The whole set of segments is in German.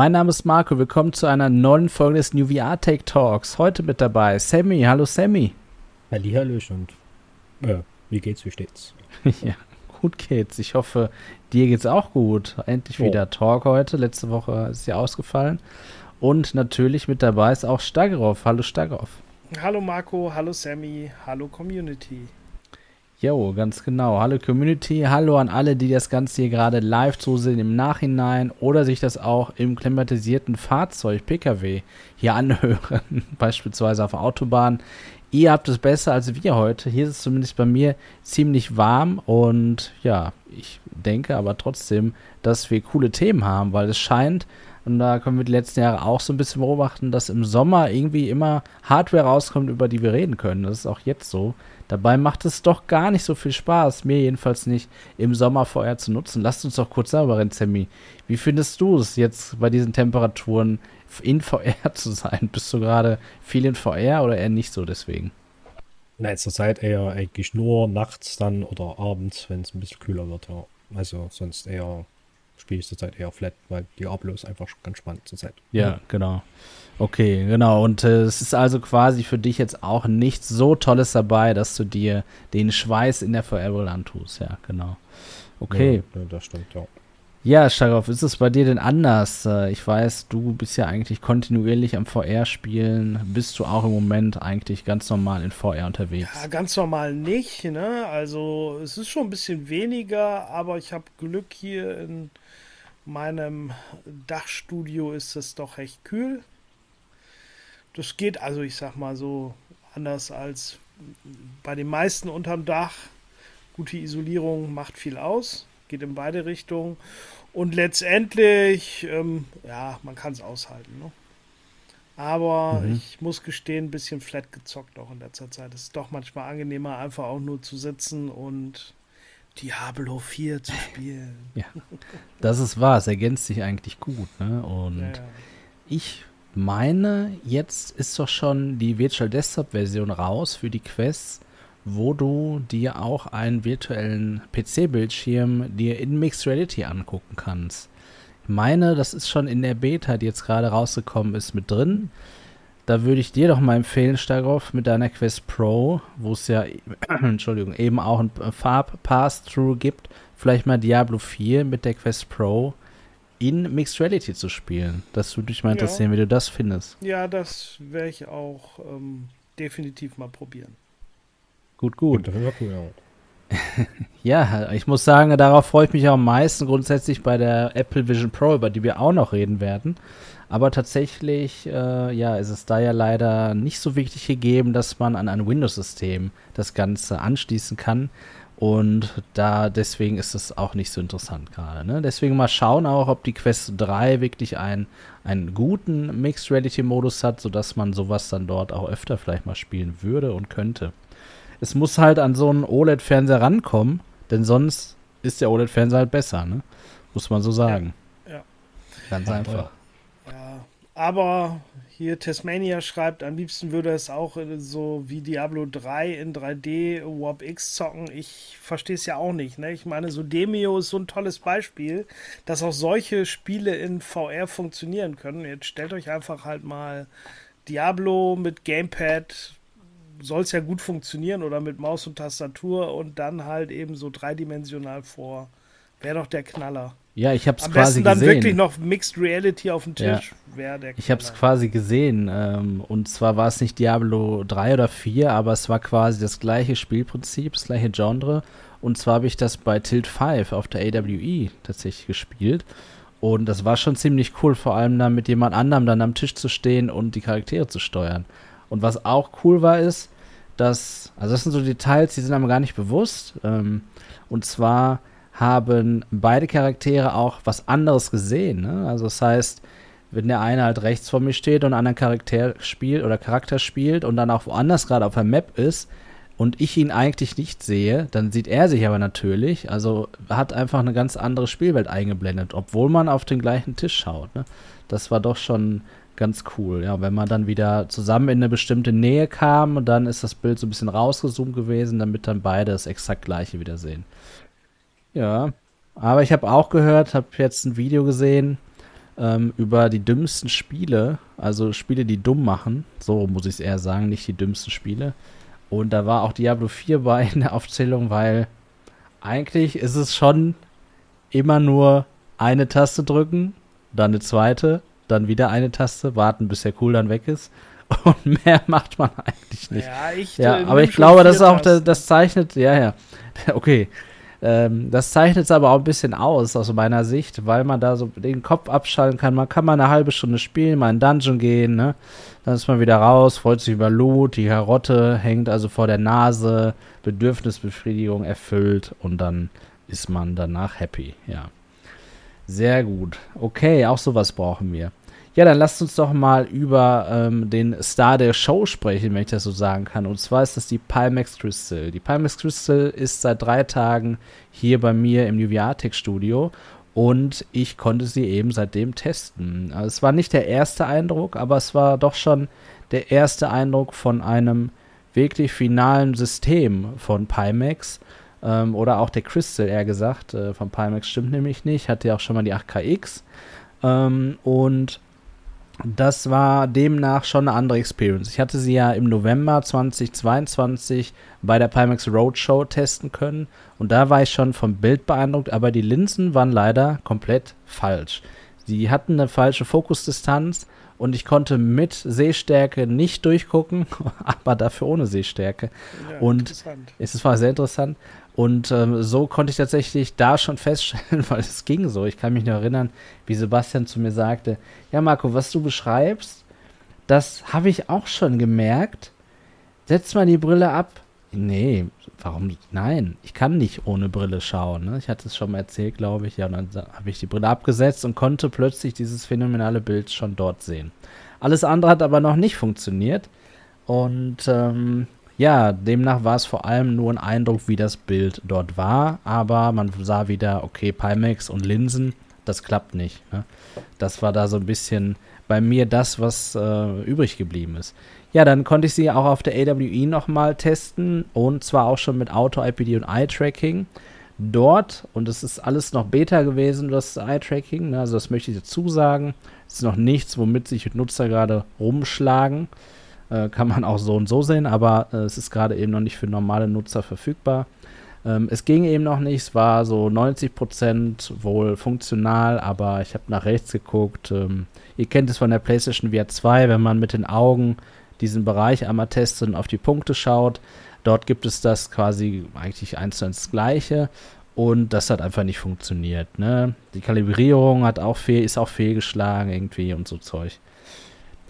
Mein Name ist Marco, willkommen zu einer neuen Folge des New VR Take Talks. Heute mit dabei Sammy. Hallo Sammy. Hallihallöchen und äh, wie geht's, wie steht's? ja, gut geht's. Ich hoffe, dir geht's auch gut. Endlich oh. wieder Talk heute. Letzte Woche ist ja ausgefallen. Und natürlich mit dabei ist auch Stagroff. Hallo Stagroff. Hallo Marco, hallo Sammy, hallo Community. Jo, ganz genau. Hallo Community, hallo an alle, die das Ganze hier gerade live zusehen im Nachhinein oder sich das auch im klimatisierten Fahrzeug PKW hier anhören, beispielsweise auf Autobahn. Ihr habt es besser als wir heute. Hier ist es zumindest bei mir ziemlich warm und ja, ich denke aber trotzdem, dass wir coole Themen haben, weil es scheint, und da können wir die letzten Jahre auch so ein bisschen beobachten, dass im Sommer irgendwie immer Hardware rauskommt, über die wir reden können. Das ist auch jetzt so. Dabei macht es doch gar nicht so viel Spaß, mir jedenfalls nicht, im Sommer VR zu nutzen. Lasst uns doch kurz darüber reden, Sammy. Wie findest du es jetzt bei diesen Temperaturen in VR zu sein? Bist du gerade viel in VR oder eher nicht so deswegen? Nein, zurzeit eher eigentlich nur nachts dann oder abends, wenn es ein bisschen kühler wird. Ja. Also sonst eher spiele ich zurzeit eher flat, weil Diablo ist einfach ganz spannend zurzeit. Ja, genau. Okay, genau. Und äh, es ist also quasi für dich jetzt auch nichts so Tolles dabei, dass du dir den Schweiß in der Forever antust. Ja, genau. Okay. Ja, das stimmt, ja. Ja, Scharauf, ist es bei dir denn anders? Äh, ich weiß, du bist ja eigentlich kontinuierlich am VR-Spielen. Bist du auch im Moment eigentlich ganz normal in VR unterwegs? Ja, ganz normal nicht. Ne? Also es ist schon ein bisschen weniger, aber ich habe Glück hier in meinem Dachstudio ist es doch recht kühl. Das geht also, ich sag mal so, anders als bei den meisten unterm Dach. Gute Isolierung macht viel aus, geht in beide Richtungen. Und letztendlich, ähm, ja, man kann es aushalten. Ne? Aber mhm. ich muss gestehen, ein bisschen flat gezockt auch in letzter Zeit. Es ist doch manchmal angenehmer, einfach auch nur zu sitzen und Diablo 4 zu spielen. Ja, das ist wahr. Es ergänzt sich eigentlich gut. Ne? Und ja, ja. ich meine, jetzt ist doch schon die Virtual Desktop Version raus für die Quests, wo du dir auch einen virtuellen PC-Bildschirm dir in Mixed Reality angucken kannst. Ich meine, das ist schon in der Beta, die jetzt gerade rausgekommen ist, mit drin. Da würde ich dir doch mal empfehlen, Stagroff, mit deiner Quest Pro, wo es ja, Entschuldigung, eben auch ein Farb-Pass-Through gibt, vielleicht mal Diablo 4 mit der Quest Pro in Mixed Reality zu spielen. Das würde mich mal interessieren, ja. wie du das findest. Ja, das werde ich auch ähm, definitiv mal probieren. Gut, gut. Ja. ja, ich muss sagen, darauf freue ich mich auch am meisten grundsätzlich bei der Apple Vision Pro, über die wir auch noch reden werden. Aber tatsächlich, äh, ja, ist es da ja leider nicht so wichtig gegeben, dass man an ein Windows-System das Ganze anschließen kann. Und da deswegen ist es auch nicht so interessant gerade. Ne? Deswegen mal schauen auch, ob die Quest 3 wirklich ein, einen guten Mixed Reality Modus hat, sodass man sowas dann dort auch öfter vielleicht mal spielen würde und könnte. Es muss halt an so einen OLED-Fernseher rankommen, denn sonst ist der OLED-Fernseher halt besser, ne? Muss man so sagen. Ja. ja. Ganz einfach. Aber hier Tasmania schreibt, am liebsten würde es auch so wie Diablo 3 in 3D Warp X zocken. Ich verstehe es ja auch nicht. Ne? Ich meine, so Demio ist so ein tolles Beispiel, dass auch solche Spiele in VR funktionieren können. Jetzt stellt euch einfach halt mal Diablo mit Gamepad soll es ja gut funktionieren oder mit Maus und Tastatur und dann halt eben so dreidimensional vor. Wäre doch der Knaller. Ja, ich habe es quasi gesehen. Am besten dann wirklich noch Mixed Reality auf dem Tisch. Ja. Ich habe es quasi gesehen. Ähm, und zwar war es nicht Diablo 3 oder 4, aber es war quasi das gleiche Spielprinzip, das gleiche Genre. Und zwar habe ich das bei Tilt 5 auf der AWE tatsächlich gespielt. Und das war schon ziemlich cool, vor allem dann mit jemand anderem dann am Tisch zu stehen und die Charaktere zu steuern. Und was auch cool war, ist, dass, also das sind so Details, die sind einem gar nicht bewusst. Ähm, und zwar haben beide Charaktere auch was anderes gesehen. Ne? Also das heißt, wenn der eine halt rechts vor mir steht und einen anderen Charakter spielt oder Charakter spielt und dann auch woanders gerade auf der Map ist und ich ihn eigentlich nicht sehe, dann sieht er sich aber natürlich. Also hat einfach eine ganz andere Spielwelt eingeblendet, obwohl man auf den gleichen Tisch schaut. Ne? Das war doch schon ganz cool. Ja, wenn man dann wieder zusammen in eine bestimmte Nähe kam, dann ist das Bild so ein bisschen rausgezoomt gewesen, damit dann beide das exakt gleiche wieder sehen. Ja, aber ich habe auch gehört, habe jetzt ein Video gesehen, ähm, über die dümmsten Spiele, also Spiele, die dumm machen. So muss ich es eher sagen, nicht die dümmsten Spiele. Und da war auch Diablo 4 bei in der Aufzählung, weil eigentlich ist es schon immer nur eine Taste drücken, dann eine zweite, dann wieder eine Taste, warten, bis der Cooldown weg ist. Und mehr macht man eigentlich nicht. Ja, ich, Ja, äh, aber ich glaube, das ist auch, das, das zeichnet, ja, ja, okay. Ähm, das zeichnet es aber auch ein bisschen aus, aus meiner Sicht, weil man da so den Kopf abschalten kann. Man kann mal eine halbe Stunde spielen, mal in Dungeon gehen, ne? Dann ist man wieder raus, freut sich über Loot, die Karotte hängt also vor der Nase, Bedürfnisbefriedigung erfüllt und dann ist man danach happy, ja. Sehr gut. Okay, auch sowas brauchen wir. Ja, dann lasst uns doch mal über ähm, den Star der Show sprechen, wenn ich das so sagen kann. Und zwar ist das die Pimax Crystal. Die Pimax Crystal ist seit drei Tagen hier bei mir im Nuviatic Studio und ich konnte sie eben seitdem testen. Also es war nicht der erste Eindruck, aber es war doch schon der erste Eindruck von einem wirklich finalen System von Pimax. Ähm, oder auch der Crystal, eher gesagt. Äh, von Pimax stimmt nämlich nicht. Hatte ja auch schon mal die 8KX. Ähm, und das war demnach schon eine andere Experience. Ich hatte sie ja im November 2022 bei der Pimax Roadshow testen können und da war ich schon vom Bild beeindruckt, aber die Linsen waren leider komplett falsch. Sie hatten eine falsche Fokusdistanz und ich konnte mit Sehstärke nicht durchgucken, aber dafür ohne Sehstärke. Ja, und-. Es war sehr interessant. Und ähm, so konnte ich tatsächlich da schon feststellen, weil es ging so. Ich kann mich noch erinnern, wie Sebastian zu mir sagte: Ja, Marco, was du beschreibst, das habe ich auch schon gemerkt. Setz mal die Brille ab. Nee, warum? Nein, ich kann nicht ohne Brille schauen. Ne? Ich hatte es schon mal erzählt, glaube ich. Ja, und dann habe ich die Brille abgesetzt und konnte plötzlich dieses phänomenale Bild schon dort sehen. Alles andere hat aber noch nicht funktioniert. Und ähm, ja, demnach war es vor allem nur ein Eindruck, wie das Bild dort war. Aber man sah wieder, okay, Pimax und Linsen, das klappt nicht. Ne? Das war da so ein bisschen bei mir das, was äh, übrig geblieben ist. Ja, dann konnte ich sie auch auf der AWE nochmal testen und zwar auch schon mit Auto-IPD und Eye-Tracking. Dort, und es ist alles noch Beta gewesen, das Eye-Tracking, ne, also das möchte ich dazu sagen, ist noch nichts, womit sich Nutzer gerade rumschlagen. Äh, kann man auch so und so sehen, aber äh, es ist gerade eben noch nicht für normale Nutzer verfügbar. Ähm, es ging eben noch nicht, es war so 90% wohl funktional, aber ich habe nach rechts geguckt. Ähm, ihr kennt es von der PlayStation VR 2, wenn man mit den Augen diesen Bereich einmal testet und auf die Punkte schaut. Dort gibt es das quasi eigentlich eins zu eins gleiche. Und das hat einfach nicht funktioniert. Ne? Die Kalibrierung hat auch fehl, ist auch fehlgeschlagen irgendwie und so Zeug.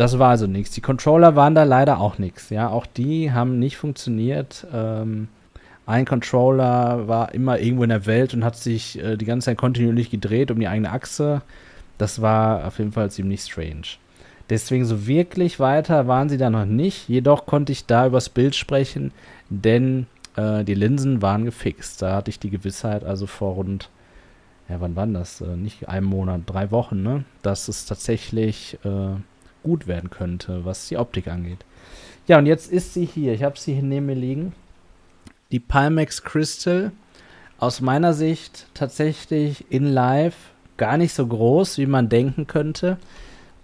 Das war also nichts. Die Controller waren da leider auch nichts. Ja, auch die haben nicht funktioniert. Ähm, ein Controller war immer irgendwo in der Welt und hat sich äh, die ganze Zeit kontinuierlich gedreht um die eigene Achse. Das war auf jeden Fall ziemlich strange. Deswegen so wirklich weiter waren sie da noch nicht. Jedoch konnte ich da übers Bild sprechen, denn äh, die Linsen waren gefixt. Da hatte ich die Gewissheit, also vor rund, ja, wann waren das? Äh, nicht einem Monat, drei Wochen, ne? Dass es tatsächlich äh, gut werden könnte, was die Optik angeht. Ja, und jetzt ist sie hier. Ich habe sie hier neben mir liegen. Die Pimax Crystal. Aus meiner Sicht tatsächlich in live gar nicht so groß, wie man denken könnte.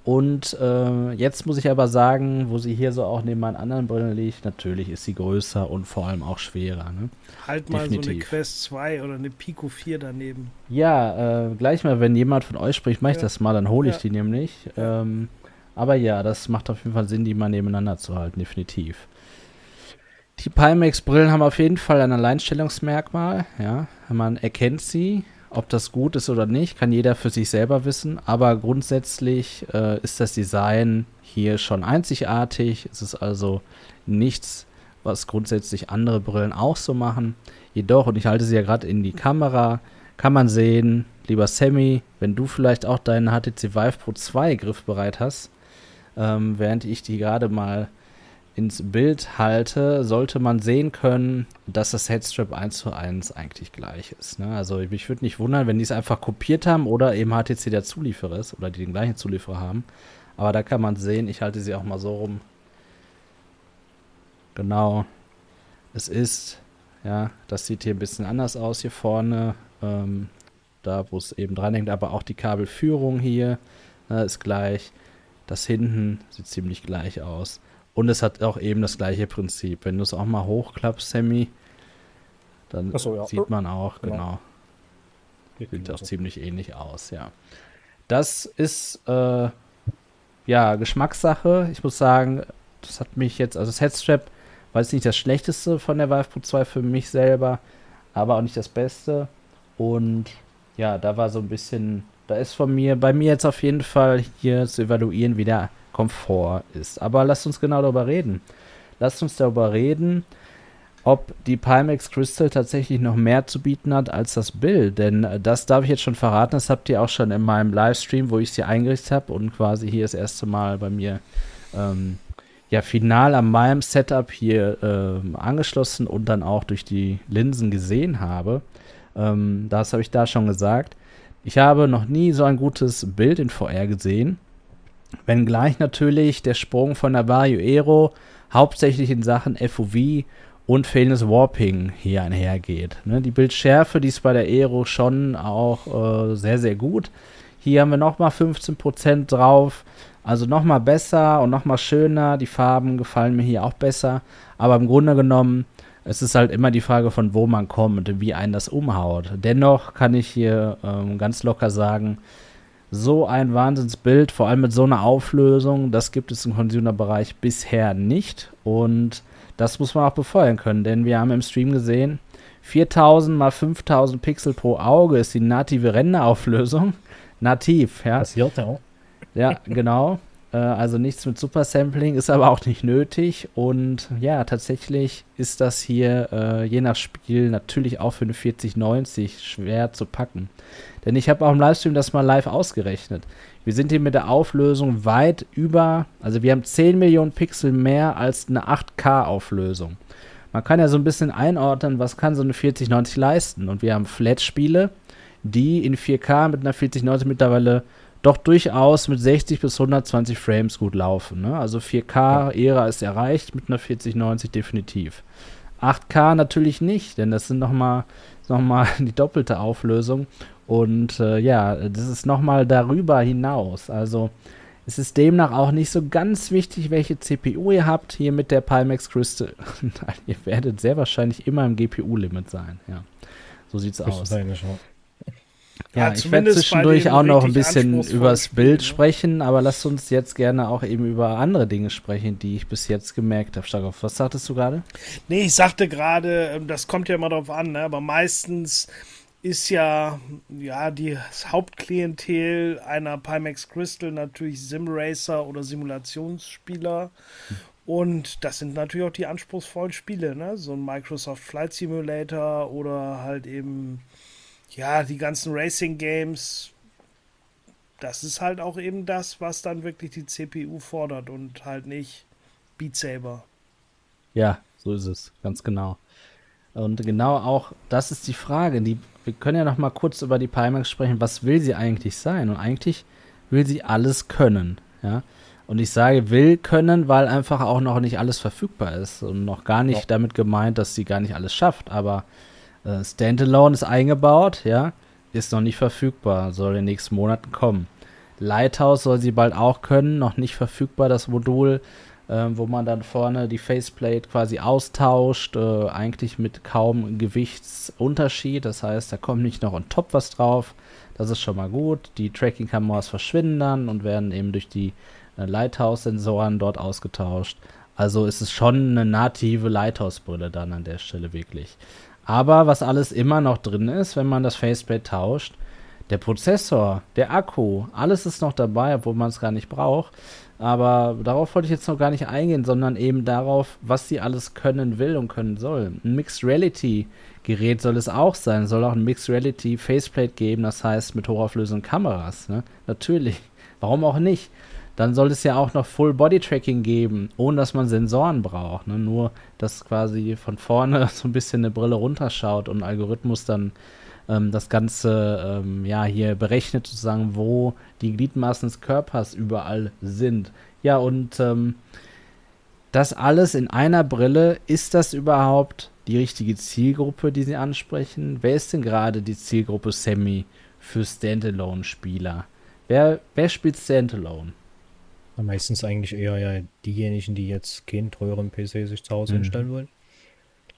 Und äh, jetzt muss ich aber sagen, wo sie hier so auch neben meinen anderen Brillen liegt, natürlich ist sie größer und vor allem auch schwerer. Ne? Halt mal so eine definitiv. Quest 2 oder eine Pico 4 daneben. Ja, äh, gleich mal, wenn jemand von euch spricht, mache ich Ja. das mal, dann hole ich Ja. die nämlich. Ähm, aber ja, das macht auf jeden Fall Sinn, die mal nebeneinander zu halten, definitiv. Die Pimax-Brillen haben auf jeden Fall ein Alleinstellungsmerkmal. Ja, man erkennt sie. Ob das gut ist oder nicht, kann jeder für sich selber wissen. Aber grundsätzlich äh, ist das Design hier schon einzigartig. Es ist also nichts, was grundsätzlich andere Brillen auch so machen. Jedoch, und ich halte sie ja gerade in die Kamera, kann man sehen, lieber Sammy, wenn du vielleicht auch deinen HTC Vive Pro 2 griffbereit hast, ähm, während ich die gerade mal ins Bild halte, sollte man sehen können, dass das Headstrap 1 zu 1 eigentlich gleich ist. Ne? Also mich würde nicht wundern, wenn die es einfach kopiert haben oder eben HTC der Zulieferer ist oder die den gleichen Zulieferer haben. Aber da kann man sehen, ich halte sie auch mal so rum. Genau. Es ist, ja, das sieht hier ein bisschen anders aus hier vorne. Ähm, da, wo es eben dran hängt, aber auch die Kabelführung hier. ne, ist gleich. Das hinten sieht ziemlich gleich aus. Und es hat auch eben das gleiche Prinzip. Wenn du es auch mal hochklappst, Sammy, dann so, ja. sieht man auch, genau. genau. Sieht auch ziemlich ähnlich aus, ja. Das ist, äh, ja, Geschmackssache. Ich muss sagen, das hat mich jetzt, also das Headstrap war jetzt nicht das Schlechteste von der Vive Pro 2 für mich selber, aber auch nicht das Beste. Und ja, da war so ein bisschen, da ist von mir, bei mir jetzt auf jeden Fall hier zu evaluieren, wie der Komfort ist. Aber lasst uns genau darüber reden. Lasst uns darüber reden, ob die Pimax Crystal tatsächlich noch mehr zu bieten hat als das Bild. Denn äh, das darf ich jetzt schon verraten, das habt ihr auch schon in meinem Livestream, wo ich sie eingerichtet habe und quasi hier das erste Mal bei mir ähm, ja final an meinem Setup hier ähm, angeschlossen und dann auch durch die Linsen gesehen habe. Ähm, das habe ich da schon gesagt. Ich habe noch nie so ein gutes Bild in VR gesehen. Wenngleich natürlich der Sprung von der Vario Aero hauptsächlich in Sachen FOV und fehlendes Warping hier einhergeht. Ne, die Bildschärfe, die ist bei der Aero schon auch äh, sehr, sehr gut. Hier haben wir nochmal 15% drauf. Also nochmal besser und nochmal schöner. Die Farben gefallen mir hier auch besser. Aber im Grunde genommen es ist halt immer die Frage, von wo man kommt und wie einen das umhaut. Dennoch kann ich hier ähm, ganz locker sagen, so ein Wahnsinnsbild, vor allem mit so einer Auflösung, das gibt es im Consumer-Bereich bisher nicht. Und das muss man auch befeuern können, denn wir haben im Stream gesehen, 4000 mal 5000 Pixel pro Auge ist die native Renderauflösung. Nativ, ja. Passiert ja. Ja, genau. Äh, also nichts mit Super Sampling, ist aber auch nicht nötig. Und ja, tatsächlich ist das hier äh, je nach Spiel natürlich auch für eine 4090 schwer zu packen. Denn ich habe auch im Livestream das mal live ausgerechnet. Wir sind hier mit der Auflösung weit über, also wir haben 10 Millionen Pixel mehr als eine 8K-Auflösung. Man kann ja so ein bisschen einordnen, was kann so eine 4090 leisten. Und wir haben Flat-Spiele, die in 4K mit einer 4090 mittlerweile doch durchaus mit 60 bis 120 Frames gut laufen. Ne? Also 4K-Ära ist erreicht mit einer 4090 definitiv. 8K natürlich nicht, denn das sind nochmal noch mal die doppelte Auflösung. Und äh, ja, das ist nochmal darüber hinaus. Also es ist demnach auch nicht so ganz wichtig, welche CPU ihr habt. Hier mit der Pimax Crystal. ihr werdet sehr wahrscheinlich immer im GPU-Limit sein. Ja, so sieht's aus. Sein, ja, ja ich werde zwischendurch auch noch ein bisschen übers Bild ne? sprechen, aber lasst uns jetzt gerne auch eben über andere Dinge sprechen, die ich bis jetzt gemerkt habe. Starkov, was sagtest du gerade? Nee, ich sagte gerade, ähm, das kommt ja immer darauf an, ne? aber meistens ist ja, ja das Hauptklientel einer Pimax Crystal natürlich Simracer oder Simulationsspieler. Hm. Und das sind natürlich auch die anspruchsvollen Spiele, ne? So ein Microsoft Flight Simulator oder halt eben ja, die ganzen Racing Games, das ist halt auch eben das, was dann wirklich die CPU fordert und halt nicht Beat Saber. Ja, so ist es, ganz genau. Und genau auch, das ist die Frage. Die, wir können ja noch mal kurz über die Pimax sprechen. Was will sie eigentlich sein? Und eigentlich will sie alles können. Ja. Und ich sage will können, weil einfach auch noch nicht alles verfügbar ist. Und noch gar nicht ja. damit gemeint, dass sie gar nicht alles schafft. Aber äh, Standalone ist eingebaut, ja, ist noch nicht verfügbar, soll in den nächsten Monaten kommen. Lighthouse soll sie bald auch können, noch nicht verfügbar, das Modul, äh, wo man dann vorne die Faceplate quasi austauscht, äh, eigentlich mit kaum Gewichtsunterschied. Das heißt, da kommt nicht noch on top was drauf. Das ist schon mal gut. Die Tracking-Kameras verschwinden dann und werden eben durch die äh, Lighthouse-Sensoren dort ausgetauscht. Also ist es schon eine native Lighthouse-Brille dann an der Stelle wirklich. Aber was alles immer noch drin ist, wenn man das Faceplate tauscht, der Prozessor, der Akku, alles ist noch dabei, obwohl man es gar nicht braucht. Aber darauf wollte ich jetzt noch gar nicht eingehen, sondern eben darauf, was sie alles können will und können soll. Ein Mixed Reality Gerät soll es auch sein. Soll auch ein Mixed Reality Faceplate geben, das heißt mit hochauflösenden Kameras. Ne? Natürlich. Warum auch nicht? Dann soll es ja auch noch Full Body Tracking geben, ohne dass man Sensoren braucht. Ne? Nur, dass quasi von vorne so ein bisschen eine Brille runterschaut und ein Algorithmus dann ähm, das Ganze ähm, ja hier berechnet, sozusagen, wo die Gliedmaßen des Körpers überall sind. Ja, und ähm, das alles in einer Brille, ist das überhaupt die richtige Zielgruppe, die Sie ansprechen? Wer ist denn gerade die Zielgruppe Semi für Standalone-Spieler? Wer, wer spielt Standalone? Meistens eigentlich eher ja diejenigen, die jetzt keinen teuren PC sich zu Hause mhm. hinstellen wollen.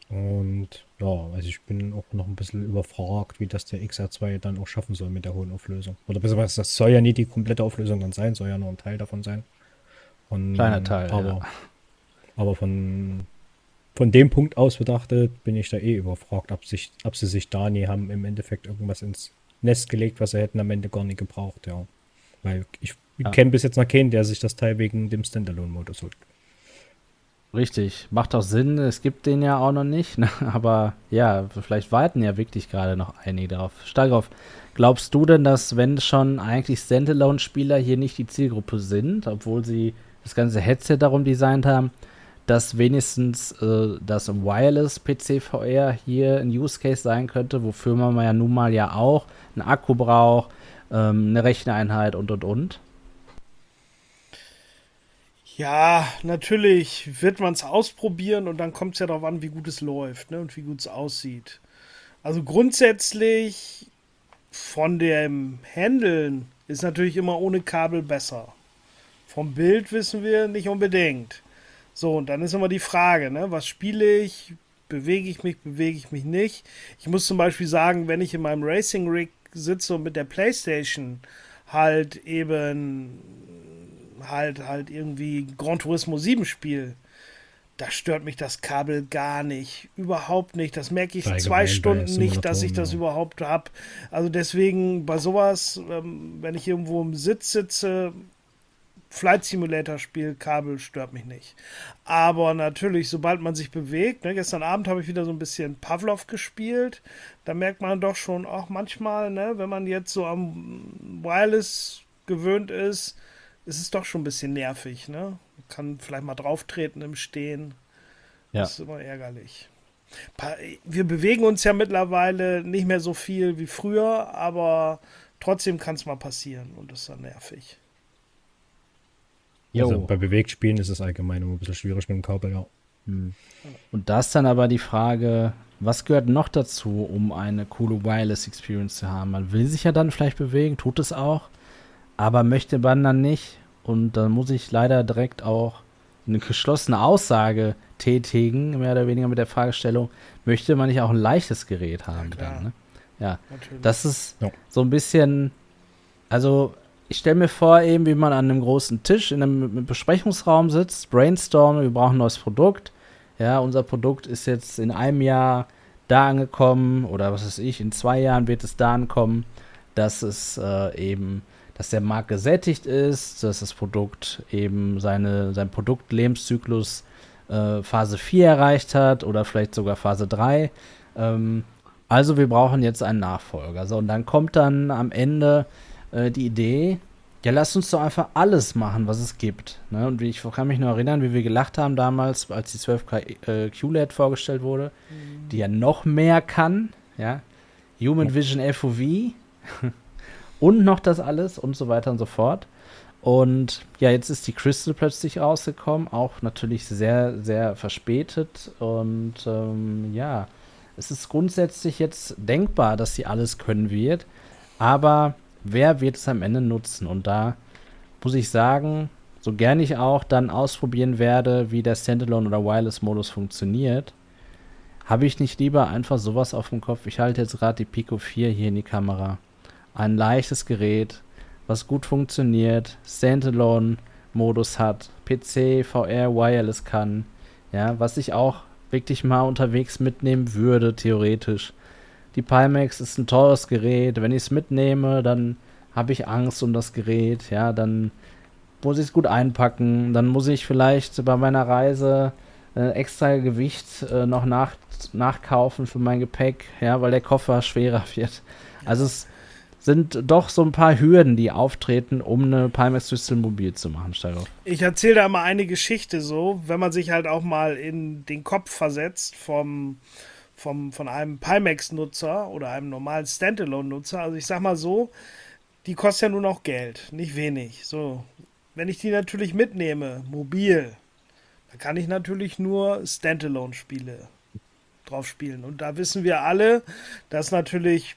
Und ja, also ich bin auch noch ein bisschen überfragt, wie das der XR2 dann auch schaffen soll mit der hohen Auflösung. Oder besser gesagt, das soll ja nie die komplette Auflösung dann sein, soll ja nur ein Teil davon sein. Und, Kleiner Teil, aber, ja. aber von, von dem Punkt aus betrachtet bin ich da eh überfragt, ob, sich, ob sie sich da nie haben im Endeffekt irgendwas ins Nest gelegt, was sie hätten am Ende gar nicht gebraucht, ja. Weil ich ja. kenne bis jetzt noch keinen, der sich das Teil wegen dem Standalone-Modus holt. Richtig, macht auch Sinn. Es gibt den ja auch noch nicht, ne? aber ja, vielleicht warten ja wirklich gerade noch einige darauf. Stark Glaubst du denn, dass wenn schon eigentlich Standalone-Spieler hier nicht die Zielgruppe sind, obwohl sie das ganze Headset darum designt haben, dass wenigstens äh, das Wireless PC VR hier ein Use Case sein könnte, wofür man ja nun mal ja auch einen Akku braucht, ähm, eine Recheneinheit und und und? Ja, natürlich wird man es ausprobieren und dann kommt es ja darauf an, wie gut es läuft ne, und wie gut es aussieht. Also grundsätzlich von dem Handeln ist natürlich immer ohne Kabel besser. Vom Bild wissen wir nicht unbedingt. So, und dann ist immer die Frage, ne, was spiele ich? Bewege ich mich, bewege ich mich nicht? Ich muss zum Beispiel sagen, wenn ich in meinem Racing Rig sitze und mit der Playstation halt eben halt, halt irgendwie Gran Turismo 7 spiele, da stört mich das Kabel gar nicht. Überhaupt nicht. Das merke ich Allgemein zwei Stunden nicht, dass ich das ja. überhaupt habe. Also deswegen bei sowas, ähm, wenn ich irgendwo im Sitz sitze, Flight Simulator spiele, Kabel stört mich nicht. Aber natürlich, sobald man sich bewegt, ne, gestern Abend habe ich wieder so ein bisschen Pavlov gespielt, da merkt man doch schon auch manchmal, ne, wenn man jetzt so am Wireless gewöhnt ist, ist es doch schon ein bisschen nervig, ne? Man kann vielleicht mal drauftreten im Stehen. Ja. Das ist immer ärgerlich. Wir bewegen uns ja mittlerweile nicht mehr so viel wie früher, aber trotzdem kann es mal passieren und das ist dann nervig. Also bei Bewegtspielen ist es allgemein immer ein bisschen schwierig mit dem Kabel, ja. Hm. Und das ist dann aber die Frage, was gehört noch dazu, um eine coole Wireless Experience zu haben? Man will sich ja dann vielleicht bewegen, tut es auch, aber möchte man dann nicht. Und dann muss ich leider direkt auch eine geschlossene Aussage tätigen, mehr oder weniger mit der Fragestellung, möchte man nicht auch ein leichtes Gerät haben? Ja, dann, ne? ja. das ist ja. so ein bisschen, also ich stelle mir vor, eben wie man an einem großen Tisch in einem Besprechungsraum sitzt, brainstormen, wir brauchen ein neues Produkt. Ja, unser Produkt ist jetzt in einem Jahr da angekommen oder was weiß ich, in zwei Jahren wird es da ankommen, dass es äh, eben dass der Markt gesättigt ist, dass das Produkt eben seine, sein Produktlebenszyklus äh, Phase 4 erreicht hat oder vielleicht sogar Phase 3. Ähm, also wir brauchen jetzt einen Nachfolger. So, und dann kommt dann am Ende äh, die Idee, ja, lass uns doch einfach alles machen, was es gibt. Ne? Und ich kann mich noch erinnern, wie wir gelacht haben damals, als die 12K äh, QLED vorgestellt wurde, mhm. die ja noch mehr kann, ja. Human Vision FOV. und noch das alles und so weiter und so fort. Und ja, jetzt ist die Crystal plötzlich rausgekommen, auch natürlich sehr, sehr verspätet. Und ähm, ja, es ist grundsätzlich jetzt denkbar, dass sie alles können wird. Aber wer wird es am Ende nutzen? Und da muss ich sagen, so gern ich auch dann ausprobieren werde, wie der Standalone oder Wireless-Modus funktioniert, habe ich nicht lieber einfach sowas auf dem Kopf. Ich halte jetzt gerade die Pico 4 hier in die Kamera ein leichtes Gerät, was gut funktioniert, Standalone-Modus hat, PC, VR, Wireless kann, ja, was ich auch wirklich mal unterwegs mitnehmen würde, theoretisch. Die Pimax ist ein teures Gerät. Wenn ich es mitnehme, dann habe ich Angst um das Gerät. Ja, dann muss ich es gut einpacken. Dann muss ich vielleicht bei meiner Reise äh, extra Gewicht äh, noch nach, nachkaufen für mein Gepäck, ja, weil der Koffer schwerer wird. Also es sind doch so ein paar Hürden, die auftreten, um eine Pimax Crystal mobil zu machen, Steiger. Ich erzähle da mal eine Geschichte so, wenn man sich halt auch mal in den Kopf versetzt vom, vom, von einem Pimax-Nutzer oder einem normalen Standalone-Nutzer. Also ich sag mal so, die kostet ja nur noch Geld, nicht wenig. So, wenn ich die natürlich mitnehme, mobil, dann kann ich natürlich nur Standalone-Spiele drauf spielen. Und da wissen wir alle, dass natürlich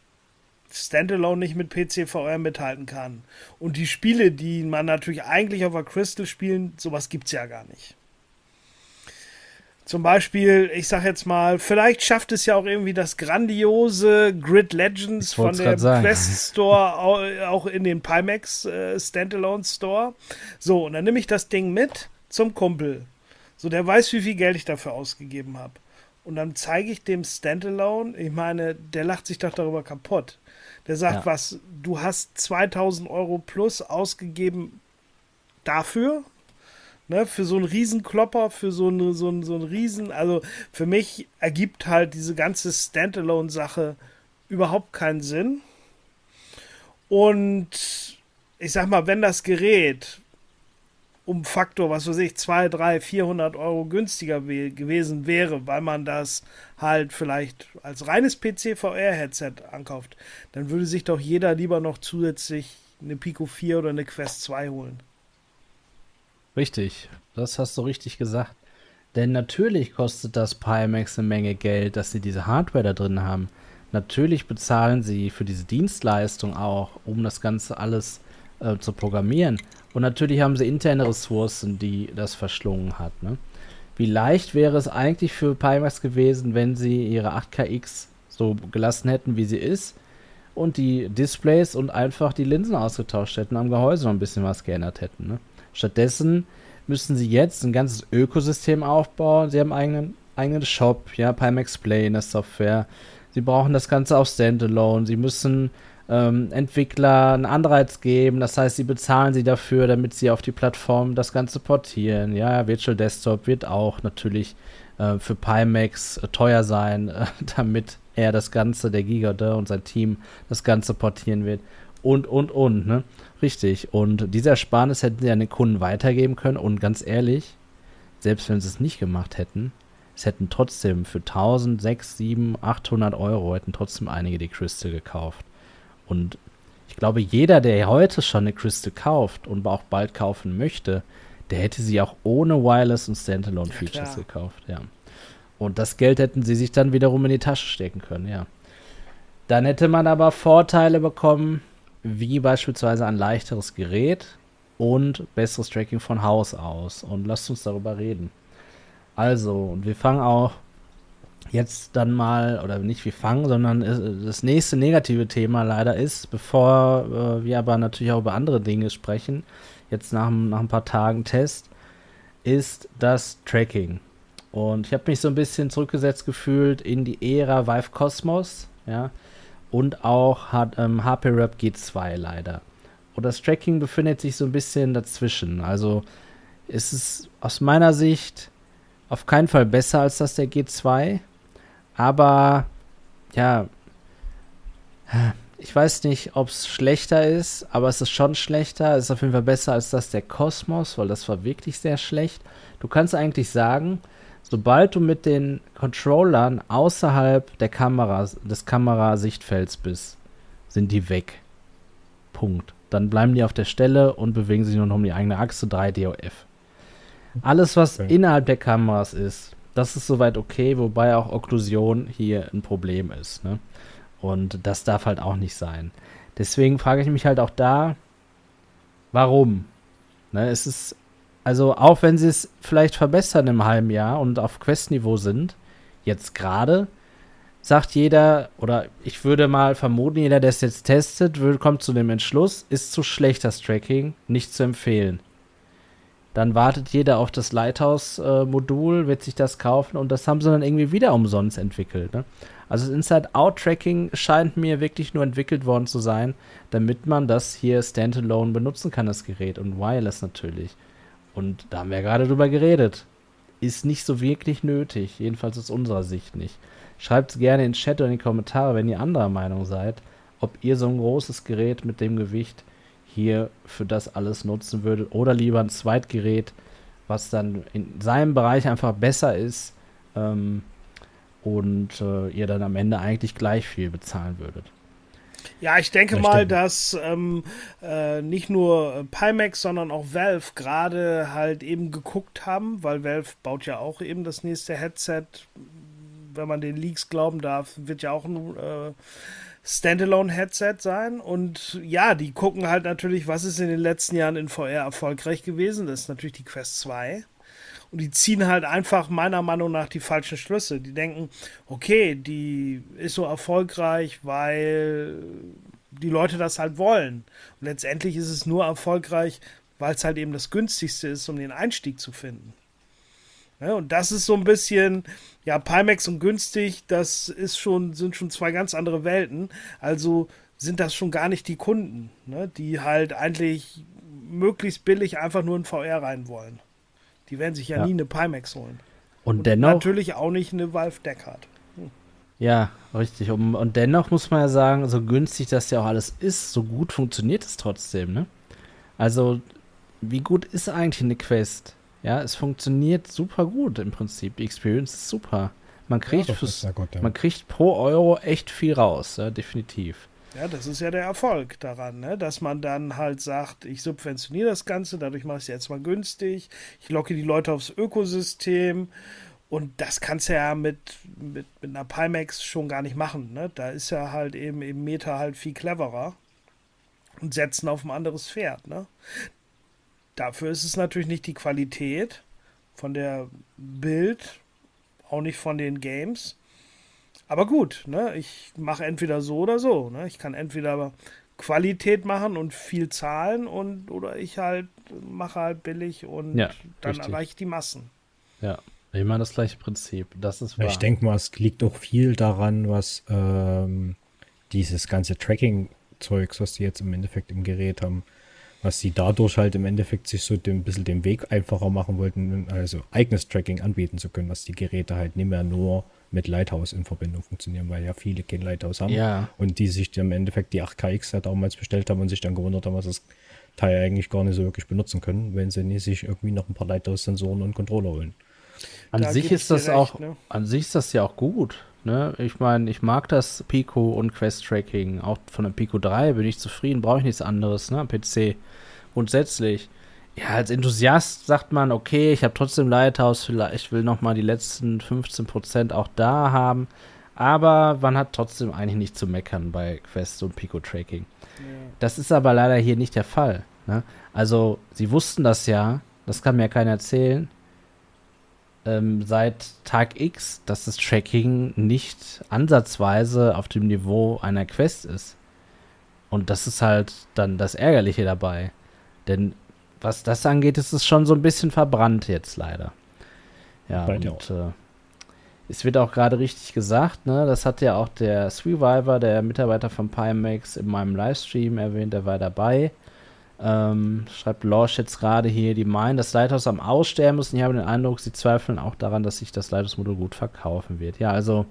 Standalone nicht mit PC VR mithalten kann. Und die Spiele, die man natürlich eigentlich auf der Crystal spielen, sowas gibt es ja gar nicht. Zum Beispiel, ich sag jetzt mal, vielleicht schafft es ja auch irgendwie das grandiose Grid Legends von dem Quest Store auch in den Pimax äh, Standalone Store. So, und dann nehme ich das Ding mit zum Kumpel. So, der weiß, wie viel Geld ich dafür ausgegeben habe. Und dann zeige ich dem Standalone, ich meine, der lacht sich doch darüber kaputt. Der sagt, ja. was, du hast 2000 Euro plus ausgegeben dafür, ne, für so einen Riesenklopper, für so, eine, so, ein, so einen Riesen, also für mich ergibt halt diese ganze Standalone-Sache überhaupt keinen Sinn. Und ich sag mal, wenn das Gerät um Faktor, was weiß ich, 2, 3, 400 Euro günstiger gewesen wäre, weil man das halt vielleicht als reines PC-VR-Headset ankauft, dann würde sich doch jeder lieber noch zusätzlich eine Pico 4 oder eine Quest 2 holen. Richtig, das hast du richtig gesagt. Denn natürlich kostet das Pimax eine Menge Geld, dass sie diese Hardware da drin haben. Natürlich bezahlen sie für diese Dienstleistung auch, um das Ganze alles äh, zu programmieren. Und natürlich haben sie interne Ressourcen, die das verschlungen hat. Ne? Wie leicht wäre es eigentlich für Pimax gewesen, wenn sie ihre 8KX so gelassen hätten, wie sie ist, und die Displays und einfach die Linsen ausgetauscht hätten, am Gehäuse noch ein bisschen was geändert hätten. Ne? Stattdessen müssen sie jetzt ein ganzes Ökosystem aufbauen. Sie haben einen eigenen, Shop, ja, Pimax Play in der Software. Sie brauchen das Ganze auf Standalone. Sie müssen ähm, Entwickler einen Anreiz geben. Das heißt, sie bezahlen sie dafür, damit sie auf die Plattform das Ganze portieren. Ja, Virtual Desktop wird auch natürlich äh, für Pimax äh, teuer sein, äh, damit er das Ganze, der Giga und sein Team das Ganze portieren wird. Und, und, und, ne? Richtig. Und diese Ersparnis hätten sie an den Kunden weitergeben können. Und ganz ehrlich, selbst wenn sie es nicht gemacht hätten, es hätten trotzdem für 1000, 6, 7, 800 Euro hätten trotzdem einige die Crystal gekauft. Und ich glaube, jeder, der heute schon eine Crystal kauft und auch bald kaufen möchte, der hätte sie auch ohne Wireless und Standalone Features ja, gekauft, ja. Und das Geld hätten sie sich dann wiederum in die Tasche stecken können, ja. Dann hätte man aber Vorteile bekommen, wie beispielsweise ein leichteres Gerät und besseres Tracking von Haus aus. Und lasst uns darüber reden. Also, und wir fangen auch jetzt dann mal, oder nicht wir fangen, sondern das nächste negative Thema leider ist, bevor äh, wir aber natürlich auch über andere Dinge sprechen, jetzt nach, nach ein paar Tagen Test, ist das Tracking. Und ich habe mich so ein bisschen zurückgesetzt gefühlt in die Ära Vive Cosmos, ja, und auch hat, ähm, HP Rap G2 leider. Und das Tracking befindet sich so ein bisschen dazwischen. Also ist es aus meiner Sicht auf keinen Fall besser als das der G2, aber ja, ich weiß nicht, ob es schlechter ist, aber es ist schon schlechter. Es ist auf jeden Fall besser als das der Kosmos, weil das war wirklich sehr schlecht. Du kannst eigentlich sagen, sobald du mit den Controllern außerhalb der Kamera, des Kamerasichtfelds bist, sind die weg. Punkt. Dann bleiben die auf der Stelle und bewegen sich nur noch um die eigene Achse 3 DOF. Alles, was okay. innerhalb der Kameras ist, das ist soweit okay, wobei auch Okklusion hier ein Problem ist. Ne? Und das darf halt auch nicht sein. Deswegen frage ich mich halt auch da, warum? Ne, es ist, also auch wenn sie es vielleicht verbessern im halben Jahr und auf Quest-Niveau sind, jetzt gerade, sagt jeder, oder ich würde mal vermuten, jeder, der es jetzt testet, kommt zu dem Entschluss, ist zu schlecht das Tracking, nicht zu empfehlen. Dann wartet jeder auf das Lighthouse-Modul, wird sich das kaufen und das haben sie dann irgendwie wieder umsonst entwickelt. Ne? Also das Inside-Out-Tracking scheint mir wirklich nur entwickelt worden zu sein, damit man das hier standalone benutzen kann, das Gerät und wireless natürlich. Und da haben wir gerade drüber geredet. Ist nicht so wirklich nötig, jedenfalls aus unserer Sicht nicht. Schreibt es gerne in den Chat oder in die Kommentare, wenn ihr anderer Meinung seid, ob ihr so ein großes Gerät mit dem Gewicht hier für das alles nutzen würdet oder lieber ein Zweitgerät, was dann in seinem Bereich einfach besser ist ähm, und äh, ihr dann am Ende eigentlich gleich viel bezahlen würdet. Ja, ich denke ja, mal, dass ähm, äh, nicht nur Pimax, sondern auch Valve gerade halt eben geguckt haben, weil Valve baut ja auch eben das nächste Headset. Wenn man den Leaks glauben darf, wird ja auch ein äh, Standalone-Headset sein. Und ja, die gucken halt natürlich, was ist in den letzten Jahren in VR erfolgreich gewesen. Das ist natürlich die Quest 2. Und die ziehen halt einfach meiner Meinung nach die falschen Schlüsse. Die denken, okay, die ist so erfolgreich, weil die Leute das halt wollen. Und letztendlich ist es nur erfolgreich, weil es halt eben das günstigste ist, um den Einstieg zu finden. Ja, und das ist so ein bisschen, ja, Pimax und günstig, das ist schon, sind schon zwei ganz andere Welten. Also sind das schon gar nicht die Kunden, ne, die halt eigentlich möglichst billig einfach nur in VR rein wollen. Die werden sich ja, ja. nie eine Pimax holen. Und, und, dennoch. Natürlich auch nicht eine Valve Deckard. Hm. Ja, richtig. Und, und dennoch muss man ja sagen, so günstig das ja auch alles ist, so gut funktioniert es trotzdem, ne? Also, wie gut ist eigentlich eine Quest? Ja, es funktioniert super gut im Prinzip. Die Experience ist super. Man kriegt, ja, fürs, gut, ja. man kriegt pro Euro echt viel raus, ja, definitiv. Ja, das ist ja der Erfolg daran, ne? dass man dann halt sagt, ich subventioniere das Ganze, dadurch mache ich es jetzt mal günstig, ich locke die Leute aufs Ökosystem und das kannst du ja mit, mit, mit einer Pimax schon gar nicht machen. Ne? Da ist ja halt eben im Meta halt viel cleverer und setzen auf ein anderes Pferd. Ne? Dafür ist es natürlich nicht die Qualität von der Bild, auch nicht von den Games. Aber gut, ne? ich mache entweder so oder so. Ne? Ich kann entweder Qualität machen und viel zahlen und oder ich halt mache halt billig und ja, dann richtig. erreiche ich die Massen. Ja, immer das gleiche Prinzip. Das ist wahr. Ich denke mal, es liegt auch viel daran, was ähm, dieses ganze Tracking-Zeugs, was die jetzt im Endeffekt im Gerät haben, was sie dadurch halt im Endeffekt sich so ein bisschen den Weg einfacher machen wollten, also eigenes Tracking anbieten zu können, was die Geräte halt nicht mehr nur mit Lighthouse in Verbindung funktionieren, weil ja viele kein Lighthouse haben ja. und die sich im Endeffekt die 8KX ja damals bestellt haben und sich dann gewundert haben, was das Teil eigentlich gar nicht so wirklich benutzen können, wenn sie nicht sich irgendwie noch ein paar Lighthouse-Sensoren und Controller holen. An da sich ist das recht, auch, ne? an sich ist das ja auch gut. Ne? Ich meine, ich mag das Pico und Quest Tracking. Auch von der Pico 3 bin ich zufrieden, brauche ich nichts anderes, ne? PC. Grundsätzlich. Ja, als Enthusiast sagt man, okay, ich habe trotzdem Lighthouse, vielleicht will noch mal die letzten 15% auch da haben. Aber man hat trotzdem eigentlich nicht zu meckern bei Quest und Pico Tracking. Ja. Das ist aber leider hier nicht der Fall. Ne? Also, sie wussten das ja, das kann mir keiner erzählen ähm, seit Tag X, dass das Tracking nicht ansatzweise auf dem Niveau einer Quest ist. Und das ist halt dann das Ärgerliche dabei. Denn was das angeht, ist es schon so ein bisschen verbrannt jetzt leider. Ja, Bei und äh, es wird auch gerade richtig gesagt, ne? Das hat ja auch der Survivor, der Mitarbeiter von Pimax, in meinem Livestream erwähnt, der war dabei. Ähm, schreibt Lorsch jetzt gerade hier, die meinen, dass Lighthouse am Aussterben ist. Und ich habe den Eindruck, sie zweifeln auch daran, dass sich das Lighthouse-Modul gut verkaufen wird. Ja, also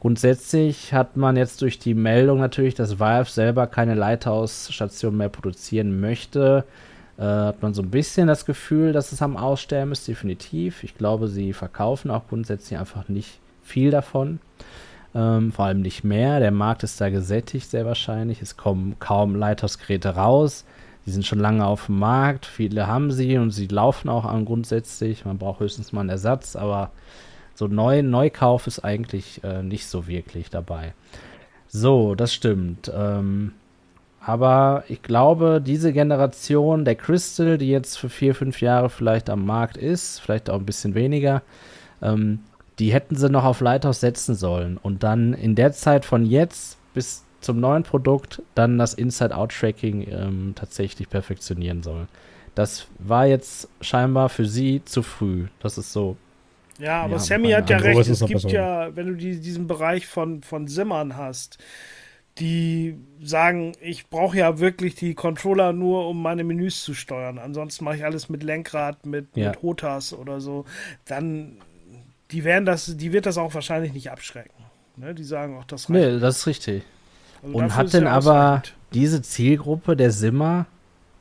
grundsätzlich hat man jetzt durch die Meldung natürlich, dass Valve selber keine Lighthouse-Station mehr produzieren möchte, äh, hat man so ein bisschen das Gefühl, dass es am Aussterben ist, definitiv. Ich glaube, sie verkaufen auch grundsätzlich einfach nicht viel davon. Ähm, vor allem nicht mehr. Der Markt ist da gesättigt, sehr wahrscheinlich. Es kommen kaum Lighthouse-Geräte raus. Die sind schon lange auf dem Markt, viele haben sie und sie laufen auch an grundsätzlich. Man braucht höchstens mal einen Ersatz, aber so neu, Neukauf ist eigentlich äh, nicht so wirklich dabei. So, das stimmt. Ähm, aber ich glaube, diese Generation der Crystal, die jetzt für vier, fünf Jahre vielleicht am Markt ist, vielleicht auch ein bisschen weniger, ähm, die hätten sie noch auf Lighthouse setzen sollen. Und dann in der Zeit von jetzt bis zum neuen Produkt dann das Inside-Out-Tracking ähm, tatsächlich perfektionieren soll. Das war jetzt scheinbar für sie zu früh. Das ist so. Ja, aber ja, Sammy hat ja recht. Es gibt ja, wenn du die, diesen Bereich von, von Simmern hast, die sagen, ich brauche ja wirklich die Controller nur, um meine Menüs zu steuern. Ansonsten mache ich alles mit Lenkrad, mit, ja. mit Hotas oder so. Dann, die werden das, die wird das auch wahrscheinlich nicht abschrecken. Ne? Die sagen auch, das reicht. Nee, das ist richtig. Also und hat denn aber diese Zielgruppe der Simmer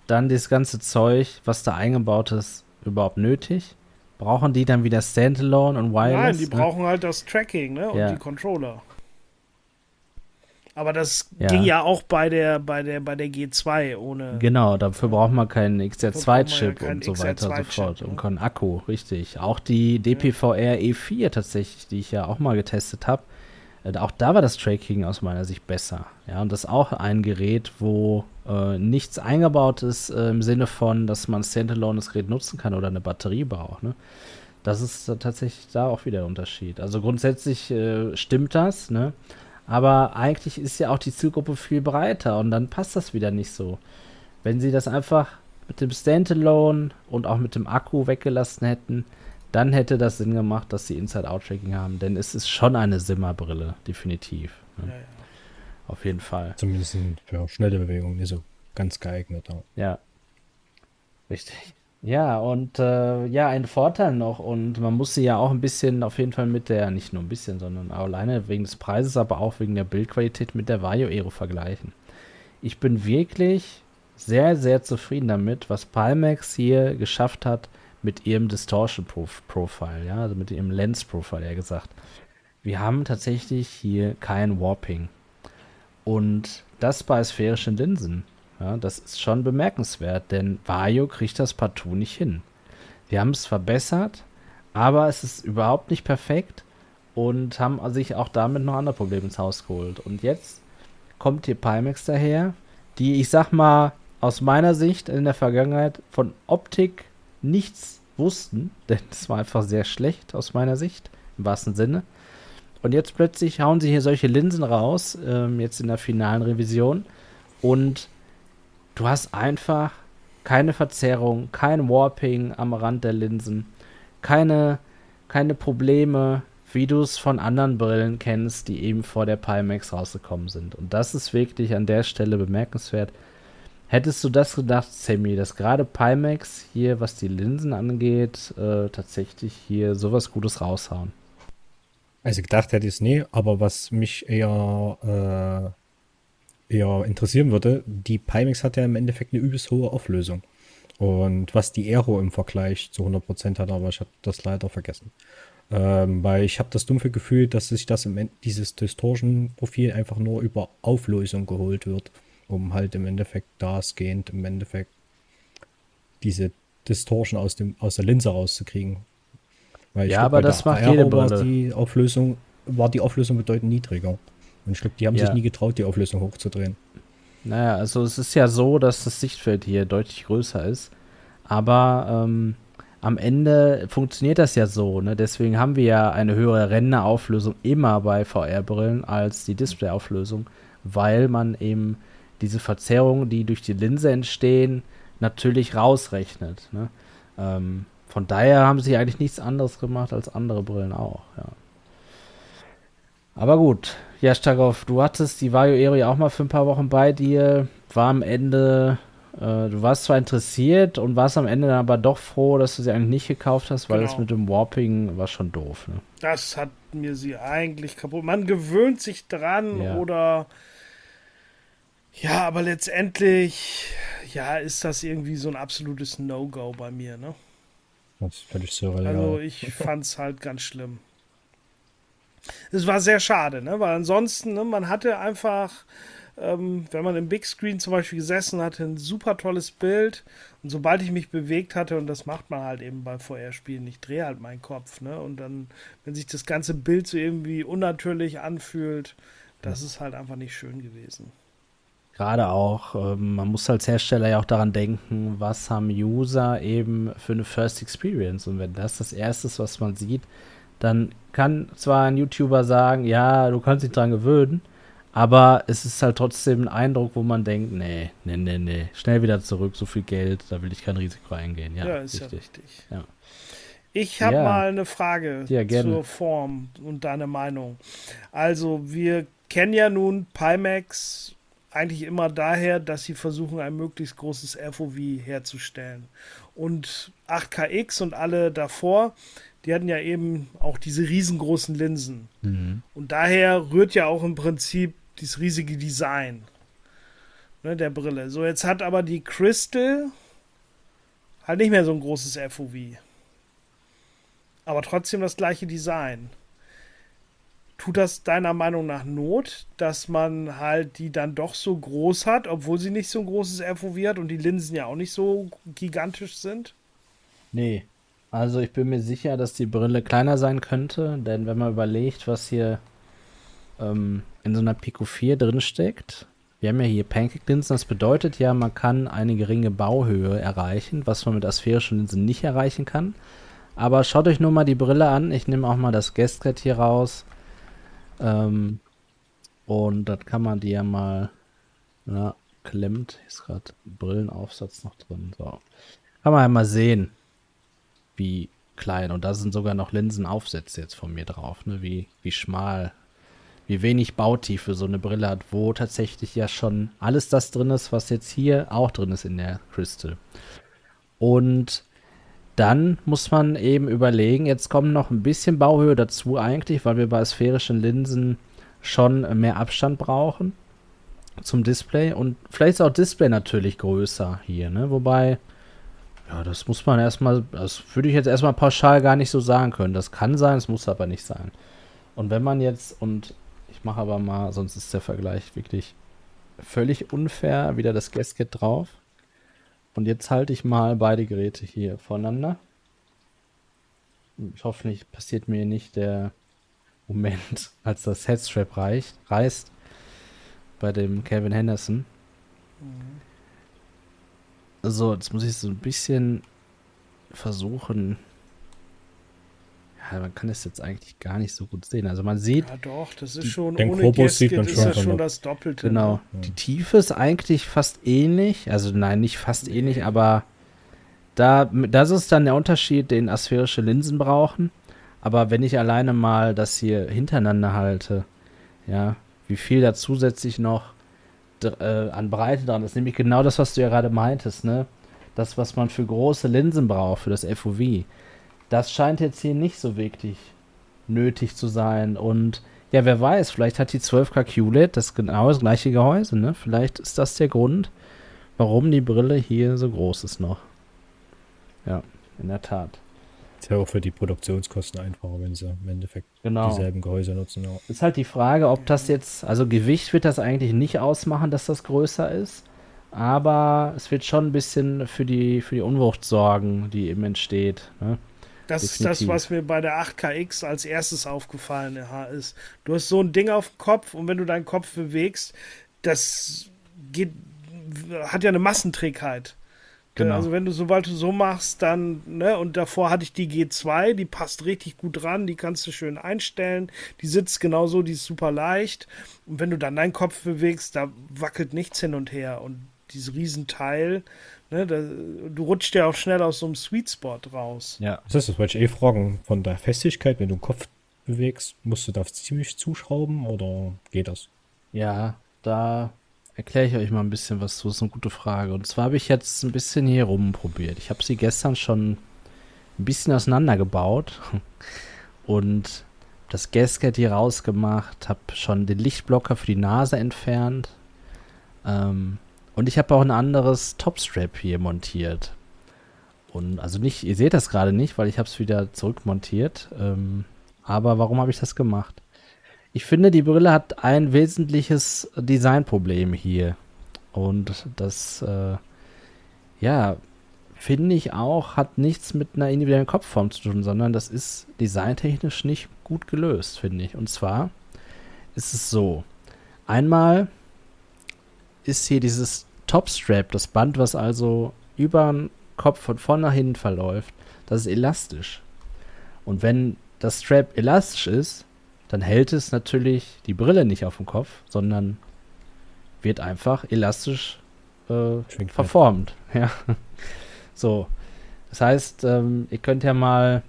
dann das ganze Zeug, was da eingebaut ist, überhaupt nötig? Brauchen die dann wieder Standalone und Wireless? Nein, die ne? brauchen halt das Tracking ne? und ja. die Controller. Aber das ja. ging ja auch bei der, bei der, bei der G2 ohne. Genau, dafür braucht man keinen XR2-Chip ja und so weiter und so fort. Ne? Und keinen Akku, richtig. Auch die DPVR E4 tatsächlich, die ich ja auch mal getestet habe, auch da war das Tracking aus meiner Sicht besser. Ja, und das ist auch ein Gerät, wo äh, nichts eingebaut ist äh, im Sinne von, dass man Standalone das Gerät nutzen kann oder eine Batterie braucht. Ne? Das ist tatsächlich da auch wieder der Unterschied. Also grundsätzlich äh, stimmt das, ne? Aber eigentlich ist ja auch die Zielgruppe viel breiter und dann passt das wieder nicht so. Wenn sie das einfach mit dem Standalone und auch mit dem Akku weggelassen hätten, dann hätte das Sinn gemacht, dass sie Inside-Out-Tracking haben, denn es ist schon eine Simmerbrille, definitiv. Ne? Ja, ja. Auf jeden Fall. Zumindest für schnelle Bewegungen nicht so ganz geeignet. Auch. Ja. Richtig. Ja, und äh, ja, ein Vorteil noch, und man muss sie ja auch ein bisschen auf jeden Fall mit der, nicht nur ein bisschen, sondern alleine wegen des Preises, aber auch wegen der Bildqualität mit der Vario Aero vergleichen. Ich bin wirklich sehr, sehr zufrieden damit, was Pimax hier geschafft hat, mit ihrem Distortion Profile, ja, also mit ihrem Lens Profile, ja gesagt. Wir haben tatsächlich hier kein Warping. Und das bei sphärischen Linsen, ja, das ist schon bemerkenswert, denn Vario kriegt das partout nicht hin. Wir haben es verbessert, aber es ist überhaupt nicht perfekt und haben sich auch damit noch andere Probleme ins Haus geholt. Und jetzt kommt hier Pimax daher, die, ich sag mal, aus meiner Sicht in der Vergangenheit von Optik nichts wussten, denn es war einfach sehr schlecht aus meiner Sicht, im wahrsten Sinne. Und jetzt plötzlich hauen sie hier solche Linsen raus, ähm, jetzt in der finalen Revision. Und du hast einfach keine Verzerrung, kein Warping am Rand der Linsen, keine, keine Probleme, wie du es von anderen Brillen kennst, die eben vor der Pimax rausgekommen sind. Und das ist wirklich an der Stelle bemerkenswert. Hättest du das gedacht, Sammy, dass gerade Pimax hier, was die Linsen angeht, äh, tatsächlich hier sowas Gutes raushauen? Also gedacht hätte ich es nie, aber was mich eher, äh, eher interessieren würde, die Pimax hat ja im Endeffekt eine übelst hohe Auflösung. Und was die Aero im Vergleich zu 100% hat, aber ich habe das leider vergessen. Ähm, weil ich habe das dumpfe Gefühl, dass sich das im dieses Distortion-Profil einfach nur über Auflösung geholt wird um halt im Endeffekt dasgehend im Endeffekt diese Distortion aus, dem, aus der Linse rauszukriegen. Weil ja, aber das macht jede Brille. Die Auflösung, war die Auflösung bedeutend niedriger. Und ich glaube, die haben ja. sich nie getraut, die Auflösung hochzudrehen. Naja, also es ist ja so, dass das Sichtfeld hier deutlich größer ist. Aber ähm, am Ende funktioniert das ja so. Ne? Deswegen haben wir ja eine höhere Rennerauflösung immer bei VR-Brillen als die Display-Auflösung, weil man eben diese Verzerrungen, die durch die Linse entstehen, natürlich rausrechnet. Ne? Ähm, von daher haben sie eigentlich nichts anderes gemacht als andere Brillen auch. Ja. Aber gut, ja, Stagoff, du hattest die Vario Aero ja auch mal für ein paar Wochen bei dir, war am Ende, äh, du warst zwar interessiert und warst am Ende dann aber doch froh, dass du sie eigentlich nicht gekauft hast, weil genau. das mit dem Warping war schon doof. Ne? Das hat mir sie eigentlich kaputt. Man gewöhnt sich dran ja. oder ja, aber letztendlich, ja, ist das irgendwie so ein absolutes No-Go bei mir, ne? Das ist völlig surreal. Also ich fand's halt ganz schlimm. Es war sehr schade, ne? Weil ansonsten, ne, man hatte einfach, ähm, wenn man im Big Screen zum Beispiel gesessen hatte, ein super tolles Bild. Und sobald ich mich bewegt hatte, und das macht man halt eben bei VR-Spielen, ich drehe halt meinen Kopf, ne? Und dann, wenn sich das ganze Bild so irgendwie unnatürlich anfühlt, das ja. ist halt einfach nicht schön gewesen. Gerade auch, ähm, man muss als Hersteller ja auch daran denken, was haben User eben für eine First Experience. Und wenn das das Erste ist, was man sieht, dann kann zwar ein YouTuber sagen, ja, du kannst dich dran gewöhnen, aber es ist halt trotzdem ein Eindruck, wo man denkt, nee, nee, nee, nee, schnell wieder zurück, so viel Geld, da will ich kein Risiko eingehen. Ja, ja ist richtig. ja richtig. Ja. Ich habe ja. mal eine Frage ja, zur Form und deine Meinung. Also, wir kennen ja nun Pimax eigentlich immer daher, dass sie versuchen, ein möglichst großes FOV herzustellen. Und 8KX und alle davor, die hatten ja eben auch diese riesengroßen Linsen. Mhm. Und daher rührt ja auch im Prinzip dieses riesige Design ne, der Brille. So, jetzt hat aber die Crystal halt nicht mehr so ein großes FOV. Aber trotzdem das gleiche Design tut das deiner Meinung nach Not, dass man halt die dann doch so groß hat, obwohl sie nicht so ein großes FOV hat und die Linsen ja auch nicht so gigantisch sind? Nee. Also ich bin mir sicher, dass die Brille kleiner sein könnte, denn wenn man überlegt, was hier ähm, in so einer Pico 4 drinsteckt. Wir haben ja hier Pancake-Linsen, das bedeutet ja, man kann eine geringe Bauhöhe erreichen, was man mit asphärischen Linsen nicht erreichen kann. Aber schaut euch nur mal die Brille an. Ich nehme auch mal das Guestcat hier raus. Ähm, und dann kann man die ja mal, na, klemmt. Ist gerade Brillenaufsatz noch drin. So. Kann man ja mal sehen, wie klein. Und da sind sogar noch Linsenaufsätze jetzt von mir drauf, ne? Wie, wie schmal, wie wenig Bautiefe so eine Brille hat, wo tatsächlich ja schon alles das drin ist, was jetzt hier auch drin ist in der Crystal. Und dann muss man eben überlegen, jetzt kommt noch ein bisschen Bauhöhe dazu eigentlich, weil wir bei sphärischen Linsen schon mehr Abstand brauchen zum Display und vielleicht ist auch Display natürlich größer hier, ne? Wobei, ja, das muss man erstmal, das würde ich jetzt erstmal pauschal gar nicht so sagen können. Das kann sein, es muss aber nicht sein. Und wenn man jetzt, und ich mache aber mal, sonst ist der Vergleich wirklich völlig unfair, wieder das Gasket drauf. Und jetzt halte ich mal beide Geräte hier voneinander. Hoffentlich passiert mir nicht der Moment, als das Headstrap reicht, reißt bei dem Kevin Henderson. Mhm. So, jetzt muss ich so ein bisschen versuchen. Ja, man kann es jetzt eigentlich gar nicht so gut sehen. Also man sieht. Ja, doch, das ist schon den ohne Globus sieht man ist schon, das schon das Doppelte. Genau. Ne? Die Tiefe ist eigentlich fast ähnlich. Also nein, nicht fast nee. ähnlich, aber da, das ist dann der Unterschied, den asphärische Linsen brauchen. Aber wenn ich alleine mal das hier hintereinander halte, ja, wie viel da zusätzlich noch äh, an Breite dran ist. Nämlich genau das, was du ja gerade meintest, ne? Das, was man für große Linsen braucht, für das FOV. Das scheint jetzt hier nicht so wirklich nötig zu sein. Und ja, wer weiß, vielleicht hat die 12K QLED das genau das gleiche Gehäuse, ne? Vielleicht ist das der Grund, warum die Brille hier so groß ist noch. Ja, in der Tat. Ist ja auch für die Produktionskosten einfacher, wenn sie im Endeffekt genau. dieselben Gehäuse nutzen. Ja. Ist halt die Frage, ob das jetzt, also Gewicht wird das eigentlich nicht ausmachen, dass das größer ist. Aber es wird schon ein bisschen für die, für die Unwucht sorgen, die eben entsteht. Ne? Das ist das, was mir bei der 8KX als erstes aufgefallen ist. Du hast so ein Ding auf dem Kopf und wenn du deinen Kopf bewegst, das geht, hat ja eine Massenträgheit. Genau. Also wenn du, sobald du so machst, dann, ne, und davor hatte ich die G2, die passt richtig gut dran, die kannst du schön einstellen, die sitzt genauso, die ist super leicht. Und wenn du dann deinen Kopf bewegst, da wackelt nichts hin und her. Und dieses Riesenteil, ne, da, du rutscht ja auch schnell aus so einem Sweet Spot raus. Ja. Das ist das, wollte ich eh fragen. Von der Festigkeit, wenn du den Kopf bewegst, musst du da ziemlich zuschrauben oder geht das? Ja, da erkläre ich euch mal ein bisschen was zu. Das ist eine gute Frage. Und zwar habe ich jetzt ein bisschen hier rumprobiert. Ich habe sie gestern schon ein bisschen auseinandergebaut und das Gasket hier rausgemacht, habe schon den Lichtblocker für die Nase entfernt. Ähm, und ich habe auch ein anderes Topstrap hier montiert. Und also nicht, ihr seht das gerade nicht, weil ich habe es wieder zurückmontiert. Ähm, aber warum habe ich das gemacht? Ich finde, die Brille hat ein wesentliches Designproblem hier. Und das, äh, ja, finde ich auch, hat nichts mit einer individuellen Kopfform zu tun, sondern das ist designtechnisch nicht gut gelöst, finde ich. Und zwar ist es so: einmal ist hier dieses Topstrap, das Band, was also über den Kopf von vorne nach hinten verläuft, das ist elastisch. Und wenn das Strap elastisch ist, dann hält es natürlich die Brille nicht auf dem Kopf, sondern wird einfach elastisch äh, verformt. Ja. So. Das heißt, ähm, ihr könnt ja mal,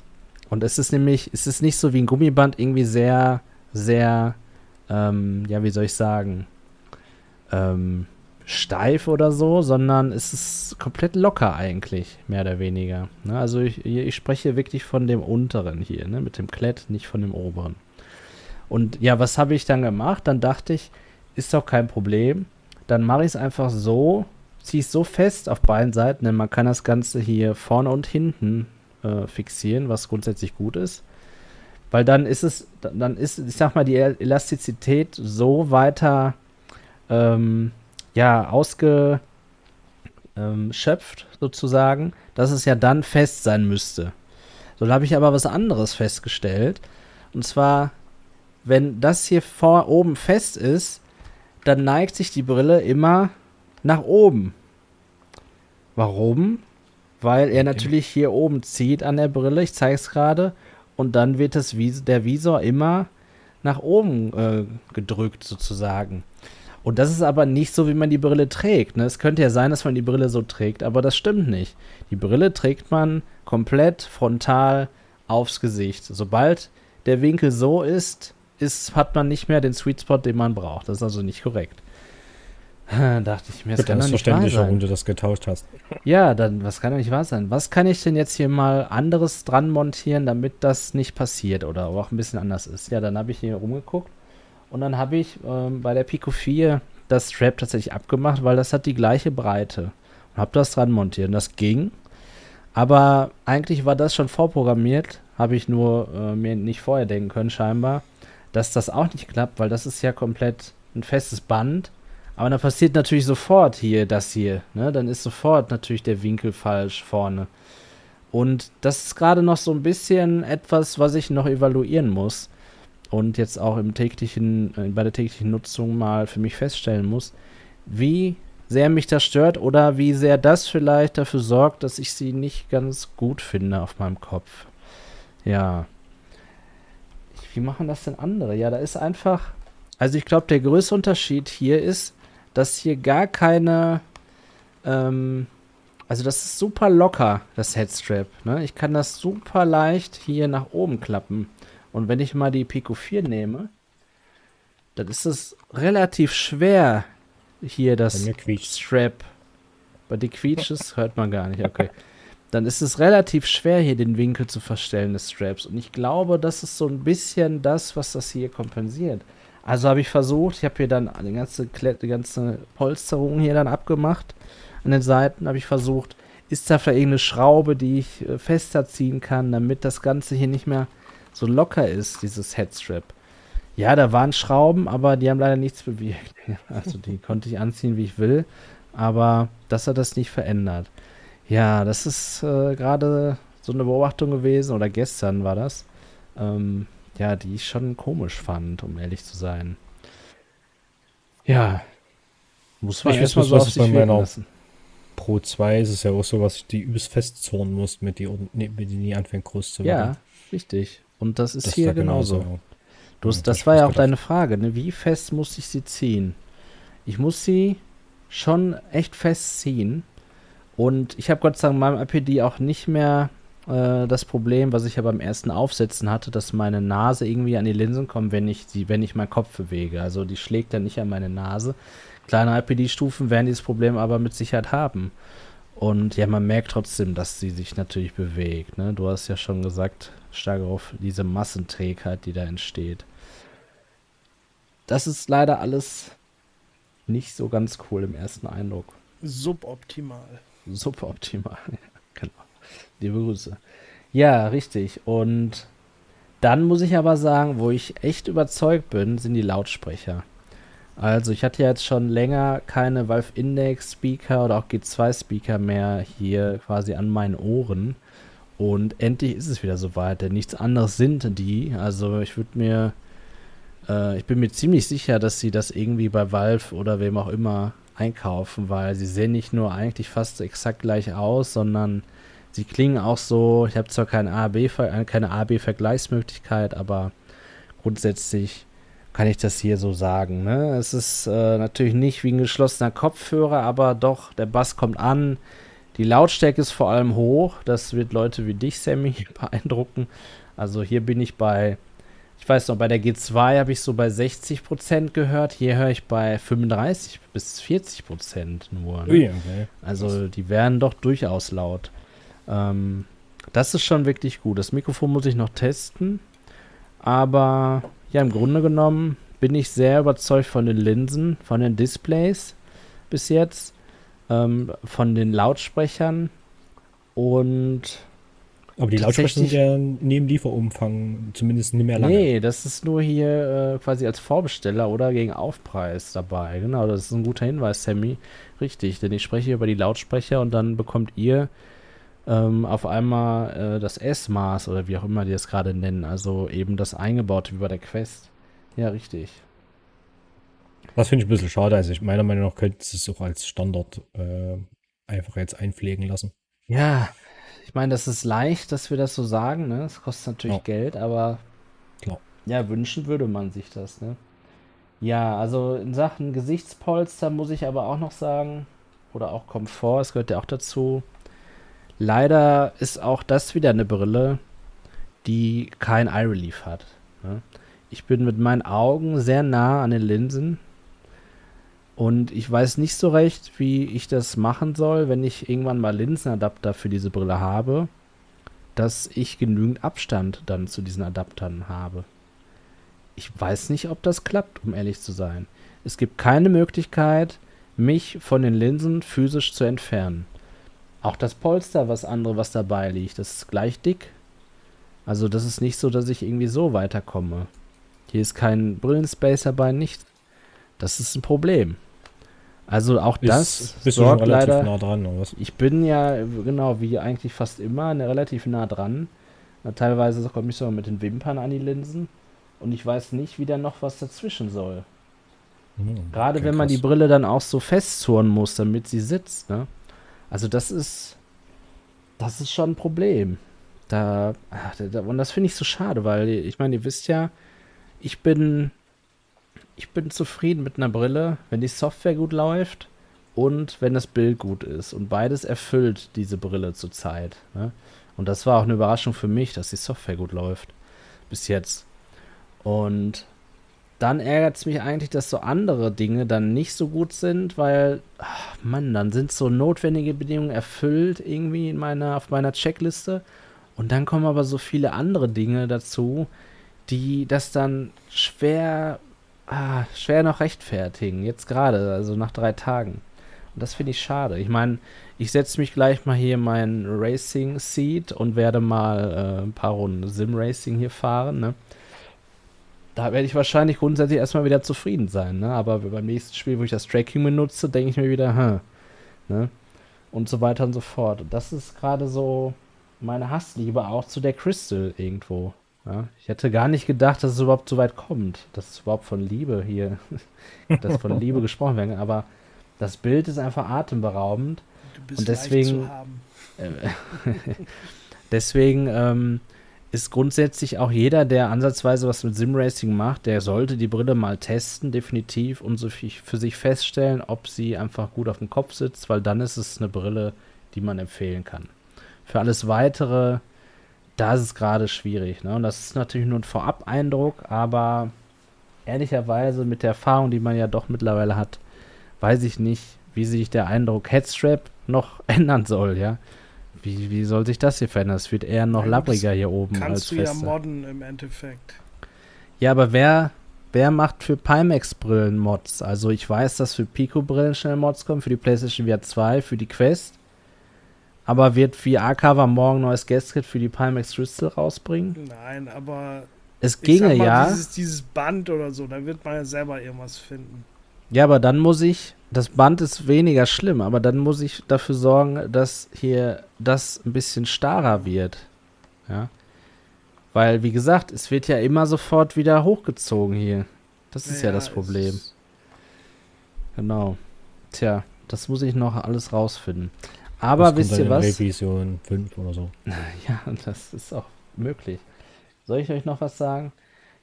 und es ist nämlich, es ist nicht so wie ein Gummiband irgendwie sehr, sehr, ähm, ja, wie soll ich sagen, ähm, steif oder so, sondern es ist komplett locker eigentlich, mehr oder weniger. Ne? Also ich, ich spreche wirklich von dem unteren hier, ne? mit dem Klett, nicht von dem oberen. Und ja, was habe ich dann gemacht? Dann dachte ich, ist doch kein Problem. Dann mache ich es einfach so, ziehe es so fest auf beiden Seiten, denn man kann das Ganze hier vorne und hinten äh, fixieren, was grundsätzlich gut ist. Weil dann ist es, dann ist, ich sag mal, die Elastizität so weiter ähm, ja, ausgeschöpft sozusagen, dass es ja dann fest sein müsste. So, da habe ich aber was anderes festgestellt. Und zwar wenn das hier vor oben fest ist, dann neigt sich die Brille immer nach oben. Warum? Weil er natürlich hier oben zieht an der Brille, ich zeige es gerade, und dann wird das Vis der Visor immer nach oben äh, gedrückt sozusagen. Und das ist aber nicht so, wie man die Brille trägt. Ne? Es könnte ja sein, dass man die Brille so trägt, aber das stimmt nicht. Die Brille trägt man komplett frontal aufs Gesicht. Sobald der Winkel so ist, ist, hat man nicht mehr den Sweet Spot, den man braucht. Das ist also nicht korrekt. Dachte ich mir, das kann doch nicht wahr sein. warum du das getauscht hast. Ja, dann, was kann doch nicht wahr sein? Was kann ich denn jetzt hier mal anderes dran montieren, damit das nicht passiert oder auch ein bisschen anders ist? Ja, dann habe ich hier rumgeguckt und dann habe ich ähm, bei der Pico 4 das Strap tatsächlich abgemacht, weil das hat die gleiche Breite. Und habe das dran montiert und das ging. Aber eigentlich war das schon vorprogrammiert, habe ich nur äh, mir nicht vorher denken können scheinbar, dass das auch nicht klappt, weil das ist ja komplett ein festes Band aber dann passiert natürlich sofort hier das hier. Ne? Dann ist sofort natürlich der Winkel falsch vorne. Und das ist gerade noch so ein bisschen etwas, was ich noch evaluieren muss. Und jetzt auch im täglichen, äh, bei der täglichen Nutzung mal für mich feststellen muss, wie sehr mich das stört oder wie sehr das vielleicht dafür sorgt, dass ich sie nicht ganz gut finde auf meinem Kopf. Ja. Wie machen das denn andere? Ja, da ist einfach. Also ich glaube, der größte Unterschied hier ist, dass hier gar keine, ähm, also das ist super locker, das Headstrap. Ne? Ich kann das super leicht hier nach oben klappen. Und wenn ich mal die Pico 4 nehme, dann ist es relativ schwer, hier das Strap. Bei dir quietscht hört man gar nicht, okay. Dann ist es relativ schwer, hier den Winkel zu verstellen des Straps. Und ich glaube, das ist so ein bisschen das, was das hier kompensiert. Also habe ich versucht, ich habe hier dann die ganze, die ganze Polsterung hier dann abgemacht. An den Seiten habe ich versucht, ist da vielleicht irgendeine Schraube, die ich äh, fester ziehen kann, damit das Ganze hier nicht mehr so locker ist, dieses Headstrap. Ja, da waren Schrauben, aber die haben leider nichts bewirkt. Also die konnte ich anziehen, wie ich will, aber das hat das nicht verändert. Ja, das ist äh, gerade so eine Beobachtung gewesen, oder gestern war das. Ähm, ja, die ich schon komisch fand, um ehrlich zu sein. Ja. Muss man erstmal so auf sich bei lassen. Pro 2 ist es ja auch so, was die übelst festzornen muss, mit die, mit die nie anfängt groß zu werden. Ja, richtig. Und das ist das hier genauso. genauso. Du hast, das war ja auch deine Frage, ne? Wie fest muss ich sie ziehen? Ich muss sie schon echt fest ziehen. Und ich habe Gott sei Dank in meinem APD auch nicht mehr äh, das Problem, was ich ja beim ersten Aufsetzen hatte, dass meine Nase irgendwie an die Linsen kommt, wenn ich die, wenn ich meinen Kopf bewege. Also die schlägt dann nicht an meine Nase. Kleine IPD-Stufen werden dieses Problem aber mit Sicherheit haben. Und ja, man merkt trotzdem, dass sie sich natürlich bewegt. Ne? Du hast ja schon gesagt, stark auf diese Massenträgheit, die da entsteht. Das ist leider alles nicht so ganz cool im ersten Eindruck. Suboptimal. Suboptimal, genau. Liebe Grüße. Ja, richtig. Und dann muss ich aber sagen, wo ich echt überzeugt bin, sind die Lautsprecher. Also ich hatte ja jetzt schon länger keine Valve Index Speaker oder auch G2 Speaker mehr hier quasi an meinen Ohren. Und endlich ist es wieder soweit, denn nichts anderes sind die. Also ich würde mir, äh, ich bin mir ziemlich sicher, dass sie das irgendwie bei Valve oder wem auch immer einkaufen, weil sie sehen nicht nur eigentlich fast exakt gleich aus, sondern Sie klingen auch so, ich habe zwar keine A-B-Vergleichsmöglichkeit, aber grundsätzlich kann ich das hier so sagen. Ne? Es ist äh, natürlich nicht wie ein geschlossener Kopfhörer, aber doch, der Bass kommt an. Die Lautstärke ist vor allem hoch. Das wird Leute wie dich, Sammy, beeindrucken. Also hier bin ich bei, ich weiß noch, bei der G2 habe ich so bei 60% gehört. Hier höre ich bei 35 bis 40% nur. Ne? Okay. Also die werden doch durchaus laut. Ähm, das ist schon wirklich gut. Das Mikrofon muss ich noch testen. Aber ja, im Grunde genommen bin ich sehr überzeugt von den Linsen, von den Displays bis jetzt, ähm, von den Lautsprechern und. Aber die Lautsprecher sind ja neben Lieferumfang zumindest nicht mehr lange. Nee, das ist nur hier äh, quasi als Vorbesteller oder gegen Aufpreis dabei. Genau, das ist ein guter Hinweis, Sammy. Richtig, denn ich spreche über die Lautsprecher und dann bekommt ihr ähm, auf einmal äh, das S-Maß oder wie auch immer die es gerade nennen, also eben das eingebaute wie bei der Quest. Ja, richtig. Das finde ich ein bisschen schade. Also ich meiner Meinung nach könnte es auch als Standard äh, einfach jetzt einpflegen lassen. Ja, ich meine, das ist leicht, dass wir das so sagen, ne? Es kostet natürlich ja. Geld, aber Klar. ja, wünschen würde man sich das, ne? Ja, also in Sachen Gesichtspolster muss ich aber auch noch sagen, oder auch Komfort, es gehört ja auch dazu. Leider ist auch das wieder eine Brille, die kein Eye Relief hat. Ne? Ich bin mit meinen Augen sehr nah an den Linsen und ich weiß nicht so recht, wie ich das machen soll, wenn ich irgendwann mal Linsenadapter für diese Brille habe, dass ich genügend Abstand dann zu diesen Adaptern habe. Ich weiß nicht, ob das klappt, um ehrlich zu sein. Es gibt keine Möglichkeit, mich von den Linsen physisch zu entfernen. Auch das Polster, was andere, was dabei liegt, das ist gleich dick. Also das ist nicht so, dass ich irgendwie so weiterkomme. Hier ist kein Brillenspace dabei, nichts. Das ist ein Problem. Also auch ist, das bist sorgt du leider. Nah dran, oder was? Ich bin ja genau wie eigentlich fast immer ne, relativ nah dran. Teilweise komme ich so mit den Wimpern an die Linsen und ich weiß nicht, wie da noch was dazwischen soll. Hm, Gerade wenn man krass. die Brille dann auch so festzurren muss, damit sie sitzt. Ne? Also das ist das ist schon ein Problem. Da, ach, da und das finde ich so schade, weil ich meine, ihr wisst ja, ich bin, ich bin zufrieden mit einer Brille, wenn die Software gut läuft und wenn das Bild gut ist. Und beides erfüllt diese Brille zurzeit. Ne? Und das war auch eine Überraschung für mich, dass die Software gut läuft. Bis jetzt. Und dann ärgert es mich eigentlich, dass so andere Dinge dann nicht so gut sind, weil, Mann, dann sind so notwendige Bedingungen erfüllt irgendwie in meiner, auf meiner Checkliste. Und dann kommen aber so viele andere Dinge dazu, die das dann schwer, ah, schwer noch rechtfertigen. Jetzt gerade, also nach drei Tagen. Und das finde ich schade. Ich meine, ich setze mich gleich mal hier in mein Racing Seat und werde mal äh, ein paar Runden Sim Racing hier fahren. Ne? Da werde ich wahrscheinlich grundsätzlich erstmal wieder zufrieden sein. Ne? Aber beim nächsten Spiel, wo ich das Tracking benutze, denke ich mir wieder, hm. Ne? Und so weiter und so fort. Und das ist gerade so meine Hassliebe auch zu der Crystal irgendwo. Ja, ich hätte gar nicht gedacht, dass es überhaupt so weit kommt, dass es überhaupt von Liebe hier, dass von Liebe gesprochen werden aber das Bild ist einfach atemberaubend. und deswegen, äh, deswegen ähm, ist grundsätzlich auch jeder, der ansatzweise was mit Simracing macht, der sollte die Brille mal testen, definitiv, und so für sich feststellen, ob sie einfach gut auf dem Kopf sitzt, weil dann ist es eine Brille, die man empfehlen kann. Für alles weitere da ist es gerade schwierig. Ne? Und das ist natürlich nur ein Vorab-Eindruck, aber ehrlicherweise mit der Erfahrung, die man ja doch mittlerweile hat, weiß ich nicht, wie sich der Eindruck Headstrap noch ändern soll, ja. Wie, wie soll sich das hier verändern? Es wird eher noch ja, labbriger hier oben kannst als du fester. ja modden im Endeffekt. Ja, aber wer, wer macht für Pimax-Brillen Mods? Also ich weiß, dass für Pico-Brillen schnell Mods kommen, für die PlayStation VR 2, für die Quest. Aber wird VR-Cover morgen neues Gasket für die Pimax Crystal rausbringen? Nein, aber es ginge mal, ja. Dieses, dieses Band oder so, da wird man ja selber irgendwas finden. Ja, aber dann muss ich, das Band ist weniger schlimm, aber dann muss ich dafür sorgen, dass hier das ein bisschen starrer wird. Ja. Weil, wie gesagt, es wird ja immer sofort wieder hochgezogen hier. Das ist ja, ja das Problem. Genau. Tja, das muss ich noch alles rausfinden. Aber wisst ihr was? Revision 5 oder so. Ja, das ist auch möglich. Soll ich euch noch was sagen?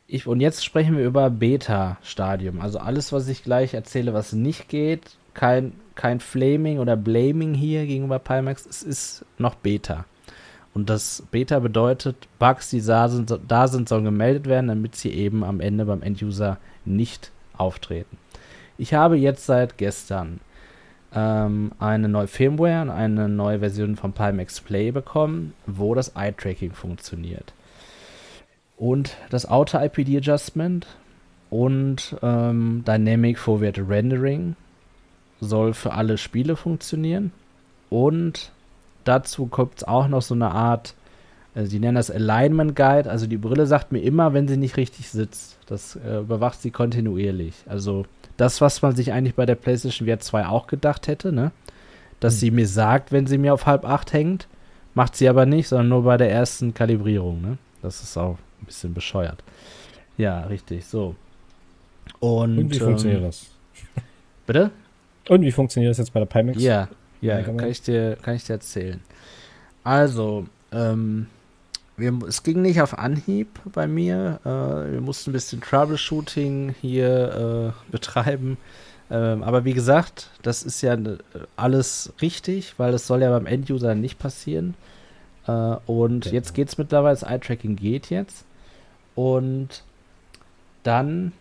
Ich, und jetzt sprechen wir über Beta-Stadium. Also alles, was ich gleich erzähle, was nicht geht, kein, kein Flaming oder Blaming hier gegenüber Pimax, es ist noch Beta. Und das Beta bedeutet, Bugs, die da sind, da sind, sollen gemeldet werden, damit sie eben am Ende beim Enduser nicht auftreten. Ich habe jetzt seit gestern ähm, eine neue Firmware und eine neue Version von Pimax Play bekommen, wo das Eye-Tracking funktioniert. Und das Auto-IPD-Adjustment und ähm, Dynamic Forward Rendering soll für alle Spiele funktionieren. Und dazu kommt es auch noch so eine Art, äh, sie nennen das Alignment Guide. Also die Brille sagt mir immer, wenn sie nicht richtig sitzt. Das äh, überwacht sie kontinuierlich. Also das, was man sich eigentlich bei der PlayStation VR 2 auch gedacht hätte, ne? Dass hm. sie mir sagt, wenn sie mir auf halb acht hängt, macht sie aber nicht, sondern nur bei der ersten Kalibrierung, ne? Das ist auch ein bisschen bescheuert. Ja, richtig, so. Und, Und wie funktioniert ähm, das? Bitte? Und wie funktioniert das jetzt bei der Pimax? Ja, ja, kann ich, dir, kann ich dir erzählen. Also, ähm, wir, es ging nicht auf Anhieb bei mir. Äh, wir mussten ein bisschen Troubleshooting hier äh, betreiben. Ähm, aber wie gesagt, das ist ja äh, alles richtig, weil das soll ja beim Enduser nicht passieren. Äh, und Genau. jetzt geht es mittlerweile, das Eye-Tracking geht jetzt. Und dann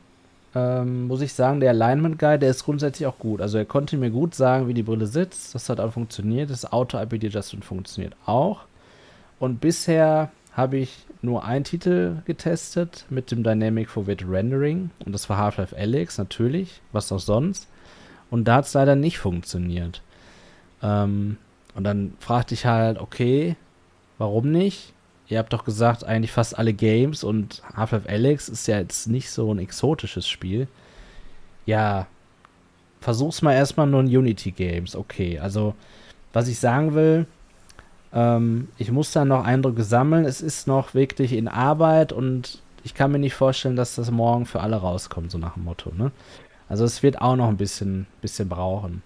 ähm, muss ich sagen, der Alignment Guy, der ist grundsätzlich auch gut. Also er konnte mir gut sagen, wie die Brille sitzt. Das hat auch funktioniert. Das Auto-IPD-Adjustment funktioniert auch. Und bisher habe ich nur einen Titel getestet mit dem Dynamic Forward Rendering. Und das war Half-Life Alyx, natürlich. Was auch sonst. Und da hat es leider nicht funktioniert. Ähm, und dann fragte ich halt, okay, warum nicht? Ihr habt doch gesagt, eigentlich fast alle Games und Half-Life Alyx ist ja jetzt nicht so ein exotisches Spiel. Ja, versuch's mal erstmal nur in Unity Games. Okay, also was ich sagen will, ähm, ich muss da noch Eindrücke sammeln. Es ist noch wirklich in Arbeit und ich kann mir nicht vorstellen, dass das morgen für alle rauskommt, so nach dem Motto. Ne? Also es wird auch noch ein bisschen, bisschen brauchen.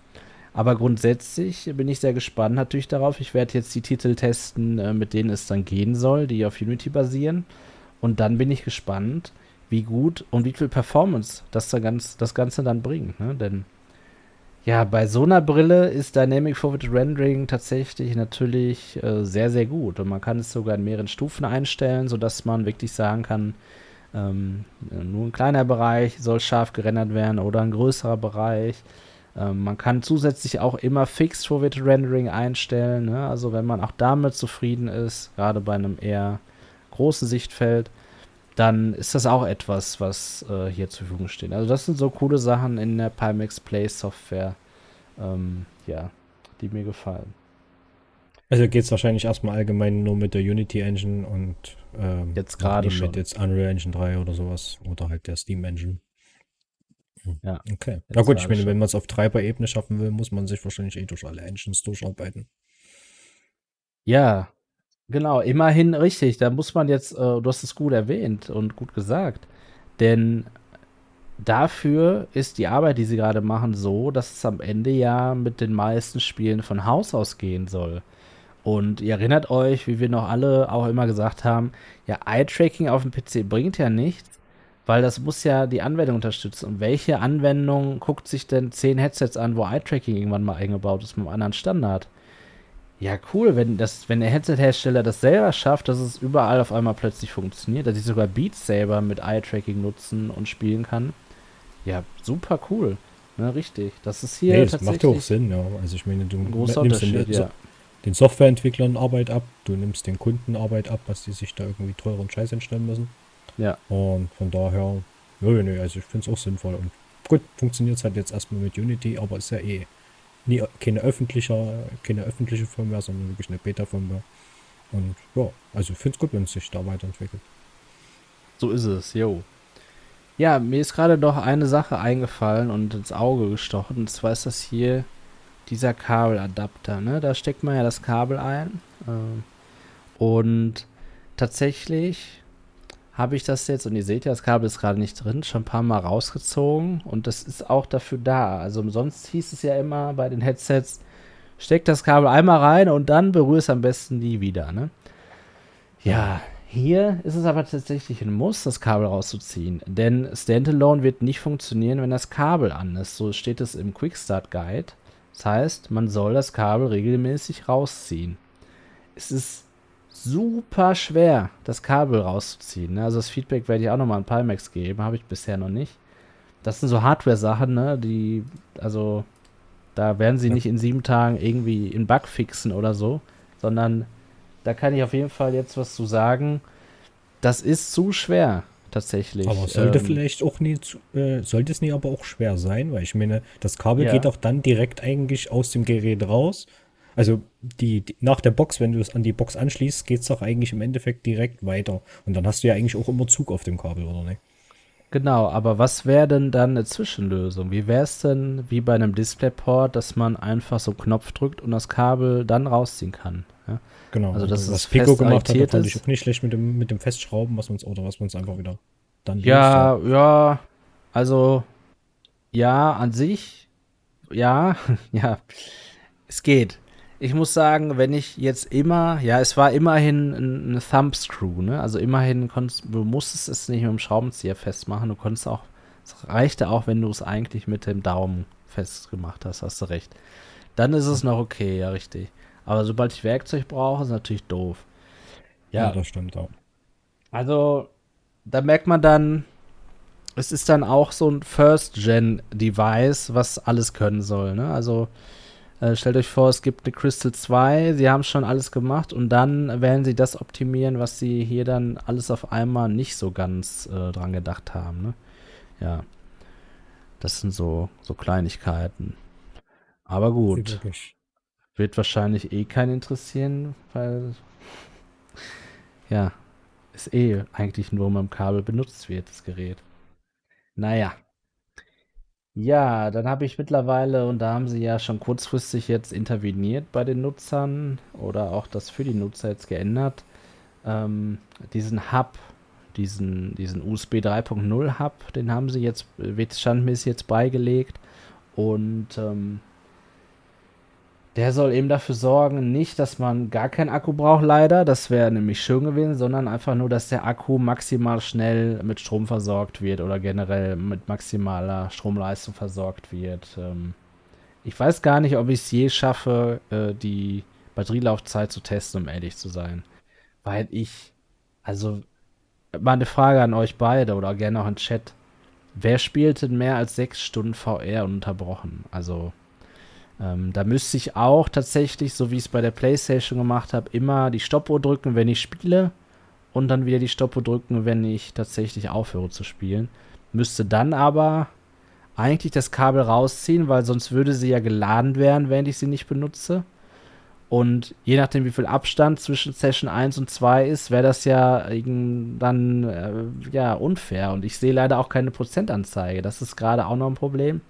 Aber grundsätzlich bin ich sehr gespannt natürlich darauf. Ich werde jetzt die Titel testen, äh, mit denen es dann gehen soll, die auf Unity basieren. Und dann bin ich gespannt, wie gut und wie viel Performance das, da ganz, das Ganze dann bringt. Ne? Denn ja, bei so einer Brille ist Dynamic Forward Rendering tatsächlich natürlich äh, sehr, sehr gut. Und man kann es sogar in mehreren Stufen einstellen, sodass man wirklich sagen kann, ähm, nur ein kleiner Bereich soll scharf gerendert werden oder ein größerer Bereich. Ähm, man kann zusätzlich auch immer Fixed Forward Rendering einstellen. Ne? Also wenn man auch damit zufrieden ist, gerade bei einem eher großen Sichtfeld, dann ist das auch etwas, was äh, hier zur Verfügung steht. Also das sind so coole Sachen in der Pimax Play Software, ähm, ja, die mir gefallen. Also geht es wahrscheinlich erstmal allgemein nur mit der Unity Engine und ähm, Jetzt gerade schon. mit jetzt Unreal Engine 3 oder sowas oder halt der Steam Engine. Hm, Ja, Okay. Na gut, ich meine, schon. wenn man es auf Treiber-Ebene schaffen will, muss man sich wahrscheinlich eh durch alle Engines durcharbeiten. Ja, genau, immerhin richtig. Da muss man jetzt, äh, du hast es gut erwähnt und gut gesagt, denn dafür ist die Arbeit, die sie gerade machen, so, dass es am Ende ja mit den meisten Spielen von Haus aus gehen soll. Und ihr erinnert euch, wie wir noch alle auch immer gesagt haben, ja, Eye-Tracking auf dem PC bringt ja nichts, weil das muss ja die Anwendung unterstützen. Und welche Anwendung guckt sich denn 10 Headsets an, wo Eye-Tracking irgendwann mal eingebaut ist mit einem anderen Standard? Ja, cool, wenn, das, wenn der Headset-Hersteller das selber schafft, dass es überall auf einmal plötzlich funktioniert, dass ich sogar Beat Saber mit Eye-Tracking nutzen und spielen kann. Ja, super cool. Ne, richtig. Das ist hier nee, das macht ja auch Sinn, ja. Also ich meine, du nimmst den, ja. den Softwareentwicklern Arbeit ab, du nimmst den Kunden Arbeit ab, was die sich da irgendwie teuren Scheiß entstellen müssen. Ja. Und von daher, nö, nö, also ich finde es auch sinnvoll. Und gut, funktioniert es halt jetzt erstmal mit Unity, aber ist ja eh nie, keine öffentliche, keine öffentliche Firmware, sondern wirklich eine Beta-Firmware. Und ja, also ich finde es gut, wenn es sich da weiterentwickelt. So ist es, jo. Ja, mir ist gerade noch eine Sache eingefallen und ins Auge gestochen. Und zwar ist das hier dieser Kabeladapter. Ne? Da steckt man ja das Kabel ein. Ähm, und tatsächlich habe ich das jetzt, und ihr seht ja, das Kabel ist gerade nicht drin, schon ein paar Mal rausgezogen. Und das ist auch dafür da. Also sonst hieß es ja immer bei den Headsets, steck das Kabel einmal rein und dann berühr es am besten nie wieder. Ne? Ja, hier ist es aber tatsächlich ein Muss, das Kabel rauszuziehen. Denn Standalone wird nicht funktionieren, wenn das Kabel an ist. So steht es im Quickstart Guide. Das heißt, man soll das Kabel regelmäßig rausziehen. Es ist super schwer, das Kabel rauszuziehen. Ne? Also das Feedback werde ich auch nochmal an Palmex geben, habe ich bisher noch nicht. Das sind so Hardware-Sachen, ne? die, also da werden sie nicht in sieben Tagen irgendwie einen Bug fixen oder so, sondern da kann ich auf jeden Fall jetzt was zu sagen. Das ist zu schwer, tatsächlich. Aber sollte Ähm, vielleicht auch nie, äh, sollte es nie aber auch schwer sein, weil ich meine, das Kabel Ja. geht auch dann direkt eigentlich aus dem Gerät raus. Also die, die nach der Box, wenn du es an die Box anschließt, geht es doch eigentlich im Endeffekt direkt weiter. Und dann hast du ja eigentlich auch immer Zug auf dem Kabel, oder nicht? Genau, aber was wäre denn dann eine Zwischenlösung? Wie wäre es denn wie bei einem DisplayPort, dass man einfach so einen Knopf drückt und das Kabel dann rausziehen kann? Ja? Genau. Also, dass was es Pico gemacht hat, das fand ich auch nicht schlecht mit dem, mit dem Festschrauben, was uns oder was wir uns einfach wieder dann Ja, ja. Also, ja, an sich, ja, ja, es geht. Ich muss sagen, wenn ich jetzt immer, ja, es war immerhin ein, Thumbscrew, ne? Also immerhin konntest du musstest es nicht mit dem Schraubenzieher festmachen. Du konntest auch, es reichte auch, wenn du es eigentlich mit dem Daumen festgemacht hast, hast du recht. Dann ist es noch okay, ja, richtig. Aber sobald ich Werkzeug brauche, ist natürlich doof. Ja, ja das stimmt auch. Also, da merkt man dann, es ist dann auch so ein First-Gen-Device, was alles können soll. Ne? Also äh, stellt euch vor, es gibt eine Crystal 2, sie haben schon alles gemacht und dann werden sie das optimieren, was sie hier dann alles auf einmal nicht so ganz äh, dran gedacht haben. Ne? Ja. Das sind so, so Kleinigkeiten. Aber gut. Wird wahrscheinlich eh keinen interessieren, weil ja, ist eh eigentlich nur mit dem Kabel benutzt wird, das Gerät. Naja. Ja, dann habe ich mittlerweile, und da haben sie ja schon kurzfristig jetzt interveniert bei den Nutzern oder auch das für die Nutzer jetzt geändert, ähm, diesen Hub, diesen, diesen USB 3.0 Hub, den haben sie jetzt, wird standmäßig jetzt beigelegt. Und ähm, der soll eben dafür sorgen, nicht, dass man gar keinen Akku braucht, leider, das wäre nämlich schön gewesen, sondern einfach nur, dass der Akku maximal schnell mit Strom versorgt wird oder generell mit maximaler Stromleistung versorgt wird. Ähm, ich weiß gar nicht, ob ich es je schaffe, äh, die Batterielaufzeit zu testen, um ehrlich zu sein. Weil ich, also, mal eine Frage an euch beide oder gerne auch im Chat. Wer spielt denn mehr als sechs Stunden VR ununterbrochen? Also, ähm, da müsste ich auch tatsächlich, so wie ich es bei der PlayStation gemacht habe, immer die Stoppuhr drücken, wenn ich spiele und dann wieder die Stoppuhr drücken, wenn ich tatsächlich aufhöre zu spielen. Müsste dann aber eigentlich das Kabel rausziehen, weil sonst würde sie ja geladen werden, während ich sie nicht benutze. Und je nachdem, wie viel Abstand zwischen Session 1 und 2 ist, wäre das ja dann äh, ja unfair. Und ich sehe leider auch keine Prozentanzeige. Das ist gerade auch noch ein Problem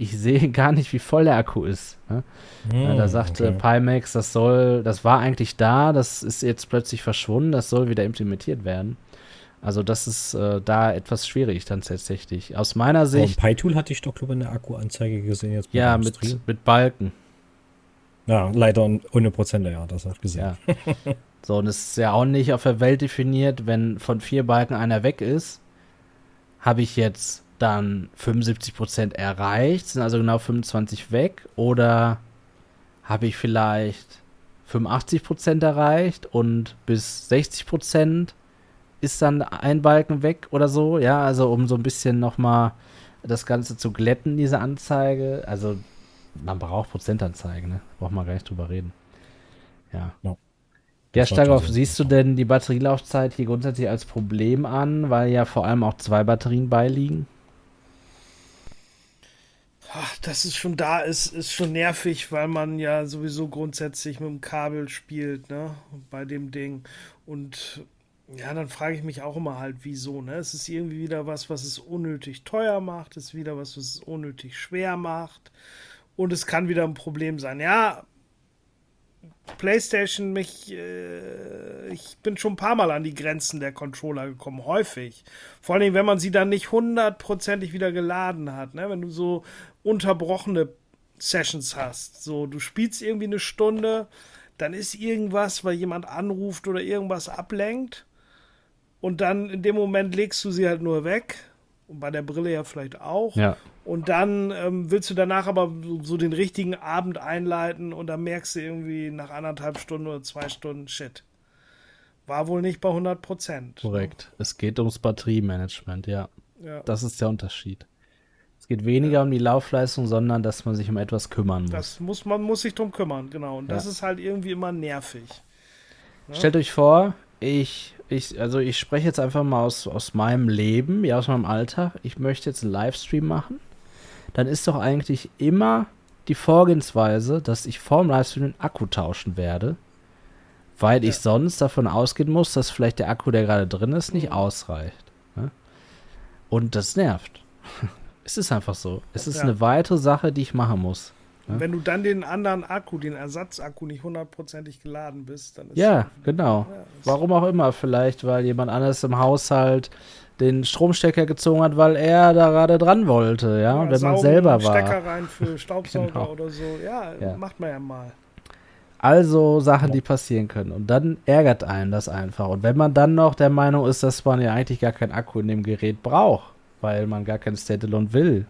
ich sehe gar nicht, wie voll der Akku ist. Ne? Mm, da sagte okay. Pimax, das soll, das war eigentlich da, das ist jetzt plötzlich verschwunden, das soll wieder implementiert werden. Also das ist äh, da etwas schwierig dann tatsächlich. Aus meiner Sicht. Oh, PyTool hatte ich doch, glaube ich, eine Akkuanzeige gesehen jetzt. Ja, mit, mit Balken. Ja, leider ohne Prozente, ja, das hat gesehen. Ja. so, und es ist ja auch nicht auf der Welt definiert, wenn von vier Balken einer weg ist, habe ich jetzt dann 75% erreicht, sind also genau 25 weg oder habe ich vielleicht 85% erreicht und bis 60% ist dann ein Balken weg oder so, ja, also um so ein bisschen nochmal das Ganze zu glätten, diese Anzeige, also man braucht Prozentanzeigen, ne? Braucht man gar nicht drüber reden. Ja. No. Ja, Stagoff, siehst du denn die Batterielaufzeit hier grundsätzlich als Problem an, weil ja vor allem auch zwei Batterien beiliegen? Ach, dass es schon da ist, ist schon nervig, weil man ja sowieso grundsätzlich mit dem Kabel spielt, ne, bei dem Ding. Und ja, dann frage ich mich auch immer halt, wieso, ne? Es ist irgendwie wieder was, was es unnötig teuer macht, es ist wieder was, was es unnötig schwer macht. Und es kann wieder ein Problem sein. Ja, PlayStation mich, äh, ich bin schon ein paar Mal an die Grenzen der Controller gekommen, häufig. Vor allem, wenn man sie dann nicht hundertprozentig wieder geladen hat, ne? Wenn du so unterbrochene Sessions hast, so du spielst irgendwie eine Stunde, dann ist irgendwas, weil jemand anruft oder irgendwas ablenkt und dann in dem Moment legst du sie halt nur weg und bei der Brille ja vielleicht auch. Ja. Und dann ähm, willst du danach aber so, so, den richtigen Abend einleiten und dann merkst du irgendwie nach anderthalb Stunden oder zwei Stunden, shit. War wohl nicht bei 100 Prozent. Korrekt. Ne? Es geht ums Batteriemanagement, ja. ja. Das ist der Unterschied. Es geht weniger ja. um die Laufleistung, sondern dass man sich um etwas kümmern muss. Das muss man muss sich drum kümmern, genau. Und ja. das ist halt irgendwie immer nervig. Ne? Stellt euch vor, ich ich, also ich spreche jetzt einfach mal aus, aus meinem Leben, ja, aus meinem Alltag. Ich möchte jetzt einen Livestream machen. Dann ist doch eigentlich immer die Vorgehensweise, dass ich vorm Livestream den Akku tauschen werde, weil ja. ich sonst davon ausgehen muss, dass vielleicht der Akku, der gerade drin ist, nicht mhm. ausreicht. Ne? Und das nervt. es ist einfach so. Es ist ja. eine weitere Sache, die ich machen muss. Ne? Wenn du dann den anderen Akku, den Ersatzakku nicht hundertprozentig geladen bist, dann ist Ja, genau. Ja, Warum auch immer, vielleicht, weil jemand anders im Haushalt den Stromstecker gezogen hat, weil er da gerade dran wollte, ja, ja wenn man selber war. Stecker rein für Staubsauger genau. oder so, ja, ja, macht man ja mal. Also Sachen, die passieren können. Und dann ärgert einen das einfach. Und wenn man dann noch der Meinung ist, dass man ja eigentlich gar keinen Akku in dem Gerät braucht, weil man gar kein Standalone will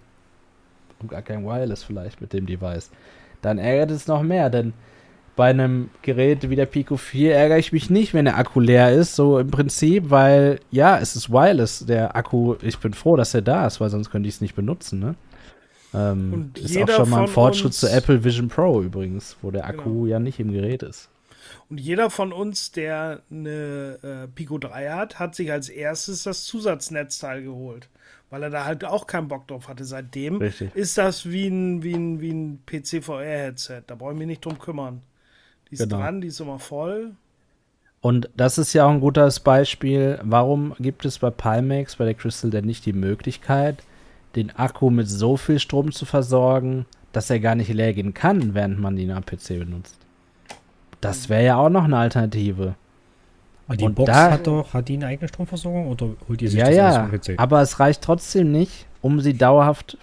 gar kein Wireless vielleicht mit dem Device, dann ärgert es noch mehr, denn bei einem Gerät wie der Pico 4 ärgere ich mich nicht, wenn der Akku leer ist, so im Prinzip, weil ja, es ist wireless, der Akku, ich bin froh, dass er da ist, weil sonst könnte ich es nicht benutzen, ne? Ähm, ist auch schon mal ein Fortschritt zu Apple Vision Pro übrigens, wo der Akku genau. ja nicht im Gerät ist. Und jeder von uns, der eine äh, Pico 3 hat, hat sich als erstes das Zusatznetzteil geholt, weil er da halt auch keinen Bock drauf hatte. Seitdem Richtig. ist das wie ein, wie ein, wie ein PC-VR-Headset. Da brauche ich mich nicht drum kümmern. Die ist genau. dran, die ist immer voll. Und das ist ja auch ein gutes Beispiel. Warum gibt es bei Pimax, bei der Crystal denn nicht die Möglichkeit, den Akku mit so viel Strom zu versorgen, dass er gar nicht leer gehen kann, während man ihn am PC benutzt? Das wäre ja auch noch eine Alternative. Aber die Und Box da, hat doch, hat die eine eigene Stromversorgung oder holt die sich ja, das ja, vom PC? Aber es reicht trotzdem nicht, um sie dauerhaft,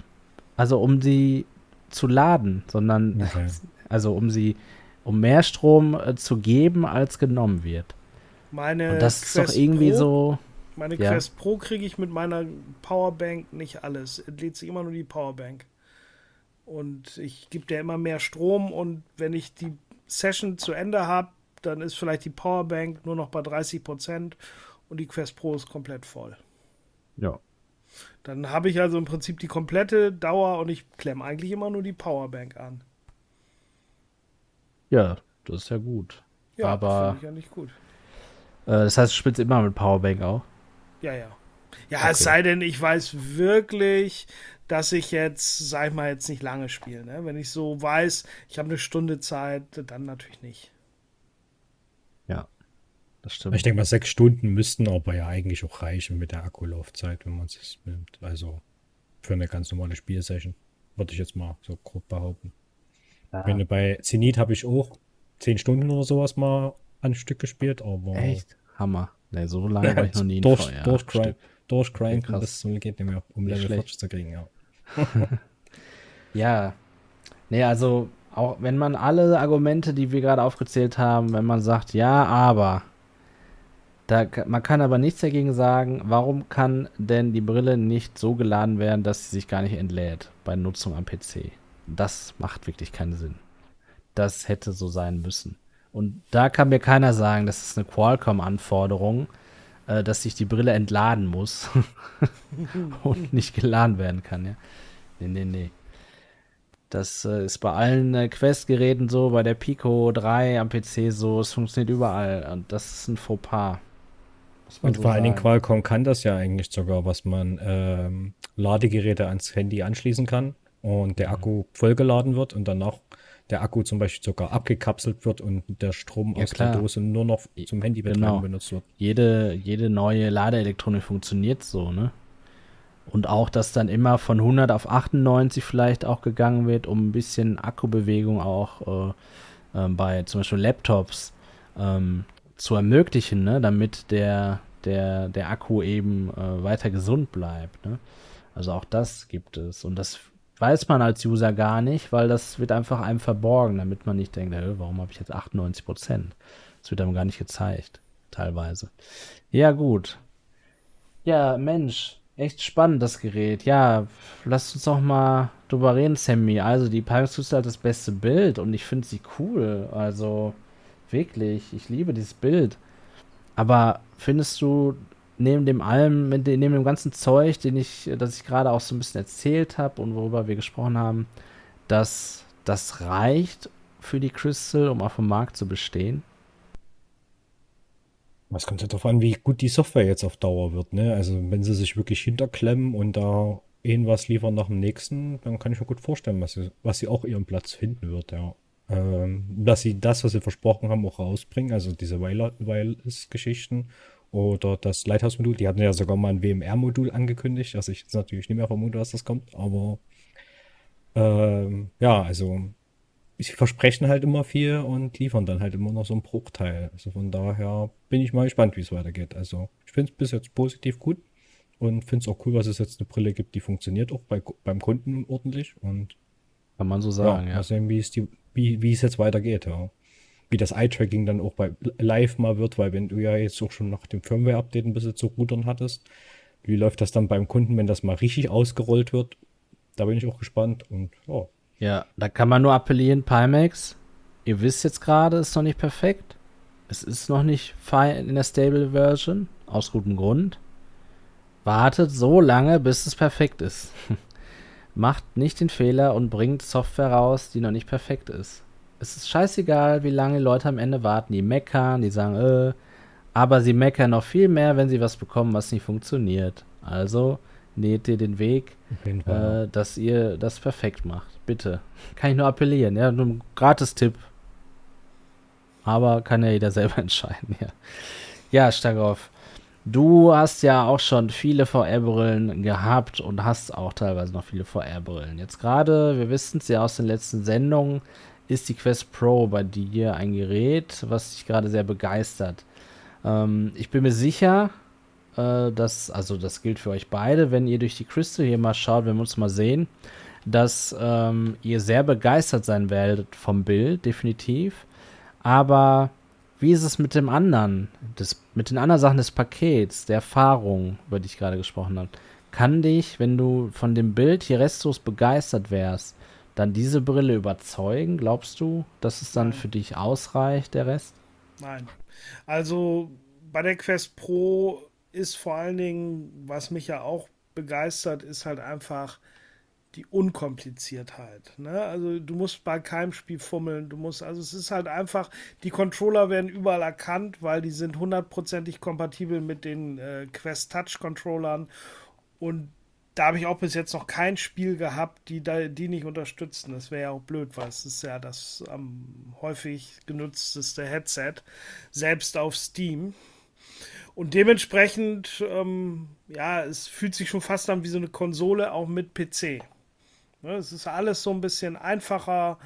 also um sie zu laden, sondern okay. also um sie um mehr Strom äh, zu geben, als genommen wird. Meine Und das Quest ist doch irgendwie Pro, so. Meine ja. Quest Pro kriege ich mit meiner Powerbank nicht alles. Entlädt sich immer nur die Powerbank. Und ich gebe dir immer mehr Strom und wenn ich die Session zu Ende habe, dann ist vielleicht die Powerbank nur noch bei 30 Prozent und die Quest Pro ist komplett voll. Ja. Dann habe ich also im Prinzip die komplette Dauer und ich klemme eigentlich immer nur die Powerbank an. Ja, das ist ja gut. Ja, aber ich ja nicht gut. Äh, das heißt, du spielst immer mit Powerbank auch? Ja, ja. Ja, okay. es sei denn, ich weiß wirklich, dass ich jetzt, sag ich mal, jetzt nicht lange spiele. Ne? Wenn ich so weiß, ich habe eine Stunde Zeit, dann natürlich nicht. Das stimmt. Ich denke mal, sechs Stunden müssten aber ja eigentlich auch reichen mit der Akkulaufzeit, wenn man es nimmt. Also für eine ganz normale Spielsession, würde ich jetzt mal so grob behaupten. Ja. Wenn bei Zenit habe ich auch zehn Stunden oder sowas mal ein Stück gespielt, aber. Echt? Hammer. Nee, so lange war ich noch nie in durch, VR. Durchcranken, durchcranken ja, das geht nicht mehr, um nicht Level 40 zu kriegen, ja. ja. Nee, also auch wenn man alle Argumente, die wir gerade aufgezählt haben, wenn man sagt, ja, aber, da, man kann aber nichts dagegen sagen, warum kann denn die Brille nicht so geladen werden, dass sie sich gar nicht entlädt bei Nutzung am PC? Das macht wirklich keinen Sinn. Das hätte so sein müssen. Und da kann mir keiner sagen, das ist eine Qualcomm-Anforderung, äh, dass sich die Brille entladen muss und nicht geladen werden kann. Ja? Nee, nee, nee. Das äh, ist bei allen äh, Quest-Geräten so, bei der Pico 3 am PC so, es funktioniert überall. Und das ist ein Fauxpas. Und so vor allen Dingen Qualcomm kann das ja eigentlich sogar, was man ähm, Ladegeräte ans Handy anschließen kann und der Akku vollgeladen wird und danach der Akku zum Beispiel sogar abgekapselt wird und der Strom ja, aus klar. der Dose nur noch zum Handy genau. benutzt wird. Jede, jede neue Ladeelektronik funktioniert so, ne? Und auch, dass dann immer von 100 auf 98 vielleicht auch gegangen wird, um ein bisschen Akkubewegung auch äh, äh, bei zum Beispiel Laptops ähm, zu ermöglichen, ne? damit der, der, der Akku eben äh, weiter gesund bleibt. Ne? Also auch das gibt es. Und das weiß man als User gar nicht, weil das wird einfach einem verborgen, damit man nicht denkt, hey, warum habe ich jetzt 98 Prozent? Das wird einem gar nicht gezeigt, teilweise. Ja, gut. Ja, Mensch, echt spannend, das Gerät. Ja, lass uns noch mal drüber reden, Sammy. Also, die ist halt das beste Bild und ich finde sie cool. Also, wirklich, ich liebe dieses Bild. Aber findest du, neben dem allem, neben dem ganzen Zeug, den ich, das ich gerade auch so ein bisschen erzählt habe und worüber wir gesprochen haben, dass das reicht für die Crystal, um auf dem Markt zu bestehen? Was kommt ja darauf an, wie gut die Software jetzt auf Dauer wird, ne? Also wenn sie sich wirklich hinterklemmen und da irgendwas liefern nach dem nächsten, dann kann ich mir gut vorstellen, was sie, was sie auch ihren Platz finden wird, ja. Ähm, dass sie das, was sie versprochen haben, auch rausbringen, also diese Wireless-Geschichten oder das Lighthouse-Modul. Die hatten ja sogar mal ein WMR-Modul angekündigt, was ich jetzt natürlich nicht mehr vermute, dass das kommt. Aber ähm, ja, also sie versprechen halt immer viel und liefern dann halt immer noch so einen Bruchteil. Also von daher bin ich mal gespannt, wie es weitergeht. Also ich finde es bis jetzt positiv gut und finde es auch cool, dass es jetzt eine Brille gibt, die funktioniert auch bei, beim Kunden ordentlich. Und kann man so sagen, ja. Mal sehen, wie es, die, wie, wie es jetzt weitergeht, ja. Wie das Eye-Tracking dann auch bei live mal wird, weil wenn du ja jetzt auch schon nach dem Firmware-Update ein bisschen zu rudern hattest, wie läuft das dann beim Kunden, wenn das mal richtig ausgerollt wird? Da bin ich auch gespannt und ja. Ja, da kann man nur appellieren, Pimax, ihr wisst jetzt gerade, ist noch nicht perfekt. Es ist noch nicht in der Stable Version, aus gutem Grund. Wartet so lange, bis es perfekt ist. Macht nicht den Fehler und bringt Software raus, die noch nicht perfekt ist. Es ist scheißegal, wie lange Leute am Ende warten. Die meckern, die sagen, äh, aber sie meckern noch viel mehr, wenn sie was bekommen, was nicht funktioniert. Also näht ihr den Weg, äh, dass ihr das perfekt macht. Bitte. Kann ich nur appellieren. Ja, nur ein Gratis-Tipp. Aber kann ja jeder selber entscheiden. Ja, ja Stagoff. Du hast ja auch schon viele VR-Brillen gehabt und hast auch teilweise noch viele VR-Brillen. Jetzt gerade, wir wissen es ja aus den letzten Sendungen, ist die Quest Pro bei dir ein Gerät, was dich gerade sehr begeistert. Ähm, ich bin mir sicher, äh, dass, also das gilt für euch beide, wenn ihr durch die Crystal hier mal schaut, wenn wir uns mal sehen, dass ähm, ihr sehr begeistert sein werdet vom Bild, definitiv. Aber wie ist es mit dem anderen, des, mit den anderen Sachen des Pakets, der Erfahrung, über die ich gerade gesprochen habe? Kann dich, wenn du von dem Bild hier restlos begeistert wärst, dann diese Brille überzeugen? Glaubst du, dass es dann Nein. für dich ausreicht, der Rest? Nein. Also bei der Quest Pro ist vor allen Dingen, was mich ja auch begeistert, ist halt einfach die Unkompliziertheit. Ne? Also du musst bei keinem Spiel fummeln, du musst, also es ist halt einfach, die Controller werden überall erkannt, weil die sind hundertprozentig kompatibel mit den äh, Quest Touch Controllern und da habe ich auch bis jetzt noch kein Spiel gehabt, die die nicht unterstützen. Das wäre ja auch blöd, weil es ist ja das am häufig genutzteste Headset, selbst auf Steam. Und dementsprechend, ähm, ja, es fühlt sich schon fast an wie so eine Konsole, auch mit PC. Ne, es ist alles so ein bisschen einfacher.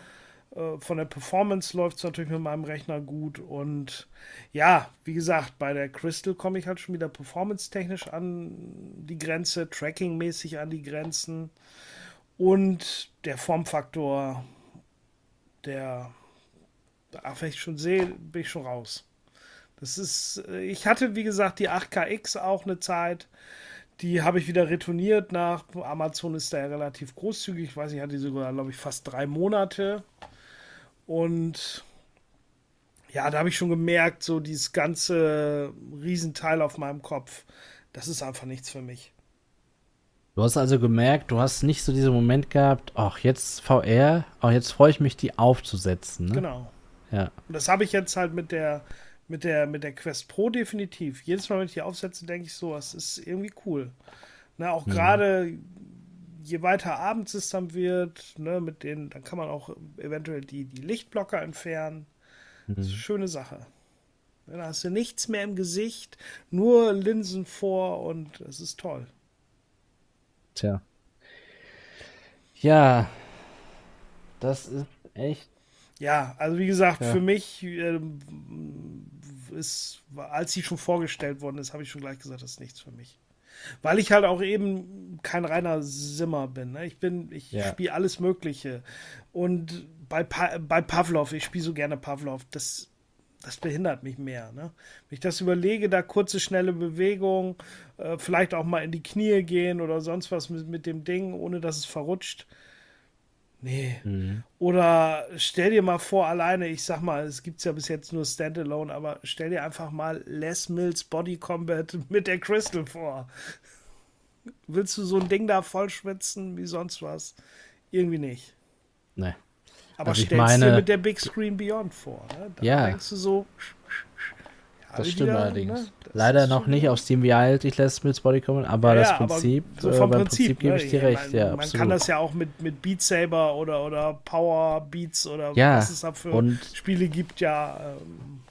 Äh, von der Performance läuft es natürlich mit meinem Rechner gut. Und ja, wie gesagt, bei der Crystal komme ich halt schon wieder performance-technisch an die Grenze, tracking-mäßig an die Grenzen. Und der Formfaktor, der, ach, wenn ich schon sehe, bin ich schon raus. Das ist, äh, ich hatte, wie gesagt, die 8KX auch eine Zeit. Die habe ich wieder retourniert nach Amazon ist da ja relativ großzügig. Ich weiß nicht, hatte die sogar, glaube ich, fast drei Monate. Und ja, da habe ich schon gemerkt, so dieses ganze Riesenteil auf meinem Kopf, das ist einfach nichts für mich. Du hast also gemerkt, du hast nicht so diesen Moment gehabt, ach, jetzt VR, ach, jetzt freue ich mich, die aufzusetzen. Ne? Genau. Ja. Und das habe ich jetzt halt mit der mit der, mit der Quest Pro definitiv. Jedes Mal, wenn ich die aufsetze, denke ich so, es ist irgendwie cool. Ne, auch mhm. gerade je weiter abends es dann wird, ne, mit denen, dann kann man auch eventuell die, die Lichtblocker entfernen. Mhm. Das ist eine schöne Sache. Da hast du nichts mehr im Gesicht, nur Linsen vor und es ist toll. Tja. Ja, das ist echt ja, also wie gesagt, ja. für mich äh, ist, als sie schon vorgestellt worden ist, habe ich schon gleich gesagt, das ist nichts für mich. Weil ich halt auch eben kein reiner Simmer bin. Ne? Ich bin, ich ja. spiele alles Mögliche. Und bei, pa bei Pavlov, ich spiele so gerne Pavlov, das, das behindert mich mehr. Ne? Wenn ich das überlege, da kurze, schnelle Bewegung, äh, vielleicht auch mal in die Knie gehen oder sonst was mit, mit dem Ding, ohne dass es verrutscht Nee. Mhm. Oder stell dir mal vor, alleine, ich sag mal, es gibt ja bis jetzt nur Standalone, aber stell dir einfach mal Les Mills Body Combat mit der Crystal vor. Willst du so ein Ding da voll schwitzen wie sonst was? Irgendwie nicht. Nee. Aber also stellst dir mit der Big Screen Beyond vor. Ne? Da ja. denkst du so, das stimmt wieder, allerdings. Ne? Das Leider noch nicht auf Steam Wild, ich lässt mit Body kommen, aber ja, das Prinzip, aber so vom äh, Prinzip, Prinzip gebe ich dir ne? recht. Man, ja, man absolut. kann das ja auch mit, mit Beat Saber oder, oder Power Beats oder ja, was es da für Spiele gibt, ja. Ähm,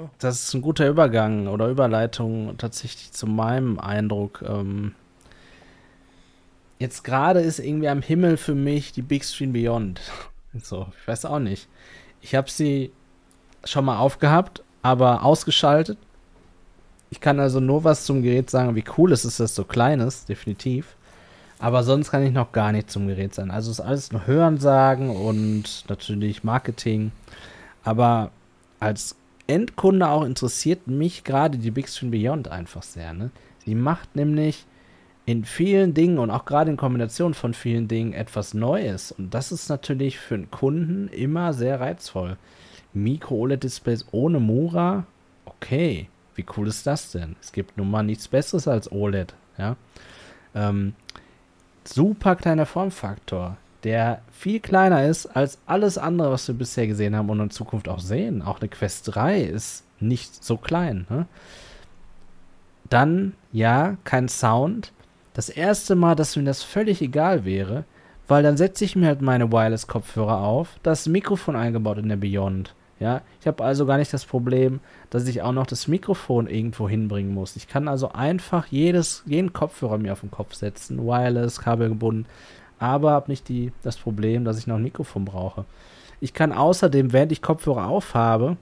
ne? Das ist ein guter Übergang oder Überleitung tatsächlich zu meinem Eindruck. Ähm, jetzt gerade ist irgendwie am Himmel für mich die Big Screen Beyond. So, ich weiß auch nicht. Ich habe sie schon mal aufgehabt, aber ausgeschaltet Ich kann also nur was zum Gerät sagen, wie cool es ist, dass es so klein ist, definitiv. Aber sonst kann ich noch gar nicht zum Gerät sein. Also ist alles nur Hören sagen und natürlich Marketing. Aber als Endkunde auch interessiert mich gerade die Big Screen Beyond einfach sehr. Ne? Sie macht nämlich in vielen Dingen und auch gerade in Kombination von vielen Dingen etwas Neues. Und das ist natürlich für einen Kunden immer sehr reizvoll. Micro-OLED-Displays ohne Mura, okay, wie cool ist das denn? Es gibt nun mal nichts Besseres als OLED, ja. Ähm, super kleiner Formfaktor, der viel kleiner ist als alles andere, was wir bisher gesehen haben und in Zukunft auch sehen. Auch eine Quest 3 ist nicht so klein. Ne? Dann, ja, kein Sound. Das erste Mal, dass mir das völlig egal wäre, weil dann setze ich mir halt meine Wireless-Kopfhörer auf, das Mikrofon eingebaut in der Beyond. Ja, ich habe also gar nicht das Problem, dass ich auch noch das Mikrofon irgendwo hinbringen muss. Ich kann also einfach jedes, jeden Kopfhörer mir auf den Kopf setzen, wireless, kabelgebunden, aber habe nicht die, das Problem, dass ich noch ein Mikrofon brauche. Ich kann außerdem, während ich Kopfhörer aufhabe,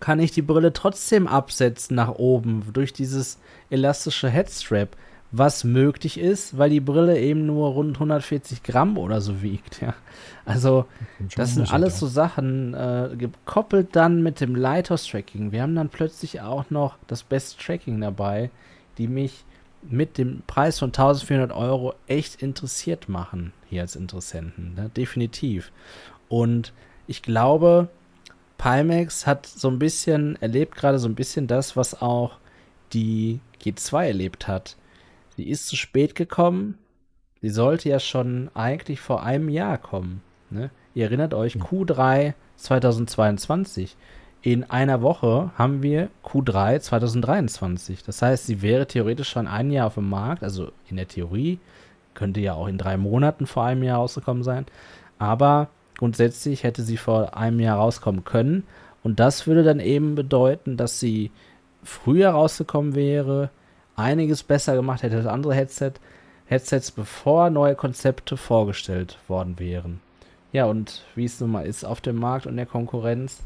kann ich die Brille trotzdem absetzen nach oben durch dieses elastische Headstrap was möglich ist, weil die Brille eben nur rund 140 Gramm oder so wiegt. Ja. Also das sind alles so Sachen, äh, gekoppelt dann mit dem Lighthouse-Tracking. Wir haben dann plötzlich auch noch das Best Tracking dabei, die mich mit dem Preis von 1400 Euro echt interessiert machen, hier als Interessenten. Ne? Definitiv. Und ich glaube, Pimax hat so ein bisschen, erlebt gerade so ein bisschen das, was auch die G2 erlebt hat Sie ist zu spät gekommen. Sie sollte ja schon eigentlich vor einem Jahr kommen. Ne? Ihr erinnert euch, Q3 2022. In einer Woche haben wir Q3 2023. Das heißt, sie wäre theoretisch schon ein Jahr auf dem Markt. Also in der Theorie könnte ja auch in drei Monaten vor einem Jahr rausgekommen sein. Aber grundsätzlich hätte sie vor einem Jahr rauskommen können. Und das würde dann eben bedeuten, dass sie früher rausgekommen wäre, einiges besser gemacht hätte als andere Headset, Headsets, bevor neue Konzepte vorgestellt worden wären. Ja, und wie es nun mal ist auf dem Markt und der Konkurrenz,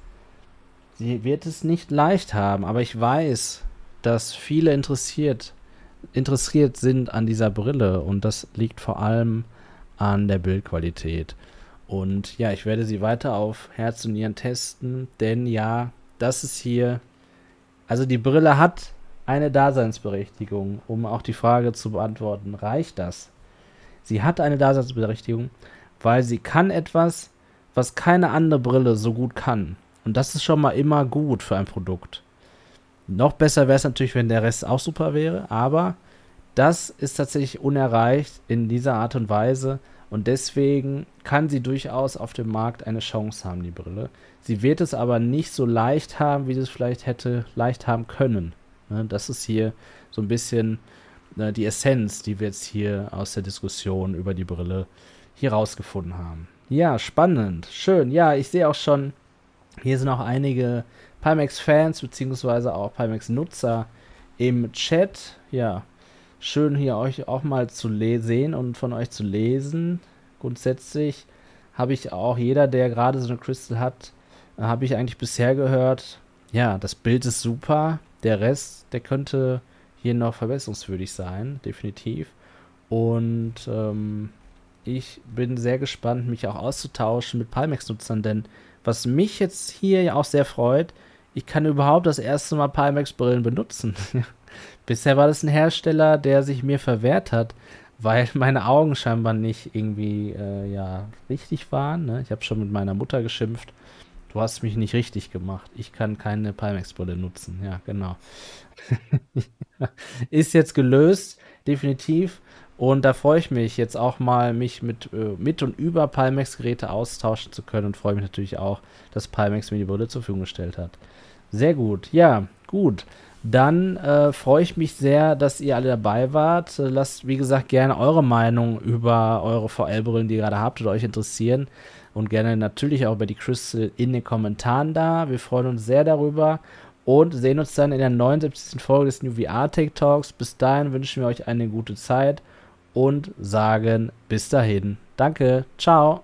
sie wird es nicht leicht haben, aber ich weiß, dass viele interessiert, interessiert sind an dieser Brille und das liegt vor allem an der Bildqualität. Und ja, ich werde sie weiter auf Herz und Nieren testen, denn ja, das ist hier, also die Brille hat eine Daseinsberechtigung, um auch die Frage zu beantworten, reicht das? Sie hat eine Daseinsberechtigung, weil sie kann etwas, was keine andere Brille so gut kann. Und das ist schon mal immer gut für ein Produkt. Noch besser wäre es natürlich, wenn der Rest auch super wäre, aber das ist tatsächlich unerreicht in dieser Art und Weise und deswegen kann sie durchaus auf dem Markt eine Chance haben, die Brille. Sie wird es aber nicht so leicht haben, wie sie es vielleicht hätte leicht haben können. Ne? Das ist hier so ein bisschen äh, die Essenz, die wir jetzt hier aus der Diskussion über die Brille hier rausgefunden haben. Ja, spannend, schön. Ja, ich sehe auch schon, hier sind auch einige Pimax-Fans beziehungsweise auch Pimax-Nutzer im Chat. Ja, schön hier euch auch mal zu sehen und von euch zu lesen. Grundsätzlich habe ich auch jeder, der gerade so eine Crystal hat, äh, habe ich eigentlich bisher gehört, ja, das Bild ist super, der Rest, der könnte hier noch verbesserungswürdig sein, definitiv. Und ähm, ich bin sehr gespannt, mich auch auszutauschen mit Pimax-Nutzern, denn was mich jetzt hier ja auch sehr freut, ich kann überhaupt das erste Mal Pimax-Brillen benutzen. Bisher war das ein Hersteller, der sich mir verwehrt hat, weil meine Augen scheinbar nicht irgendwie äh, ja richtig waren. Ne? Ich habe schon mit meiner Mutter geschimpft Du hast mich nicht richtig gemacht. Ich kann keine Pimax-Brille nutzen. Ja, genau. ist jetzt gelöst, definitiv. Und da freue ich mich jetzt auch mal, mich mit, äh, mit und über Pimax-Geräte austauschen zu können und freue mich natürlich auch, dass Pimax mir die Brille zur Verfügung gestellt hat. Sehr gut. Ja, gut. Dann äh, freue ich mich sehr, dass ihr alle dabei wart. Lasst, wie gesagt, gerne eure Meinung über eure VL-Brillen, die ihr gerade habt oder euch interessieren, und gerne natürlich auch über die Crystal in den Kommentaren da. Wir freuen uns sehr darüber und sehen uns dann in der 79. Folge des New VR Tech Talks. Bis dahin wünschen wir euch eine gute Zeit und sagen bis dahin. Danke, ciao.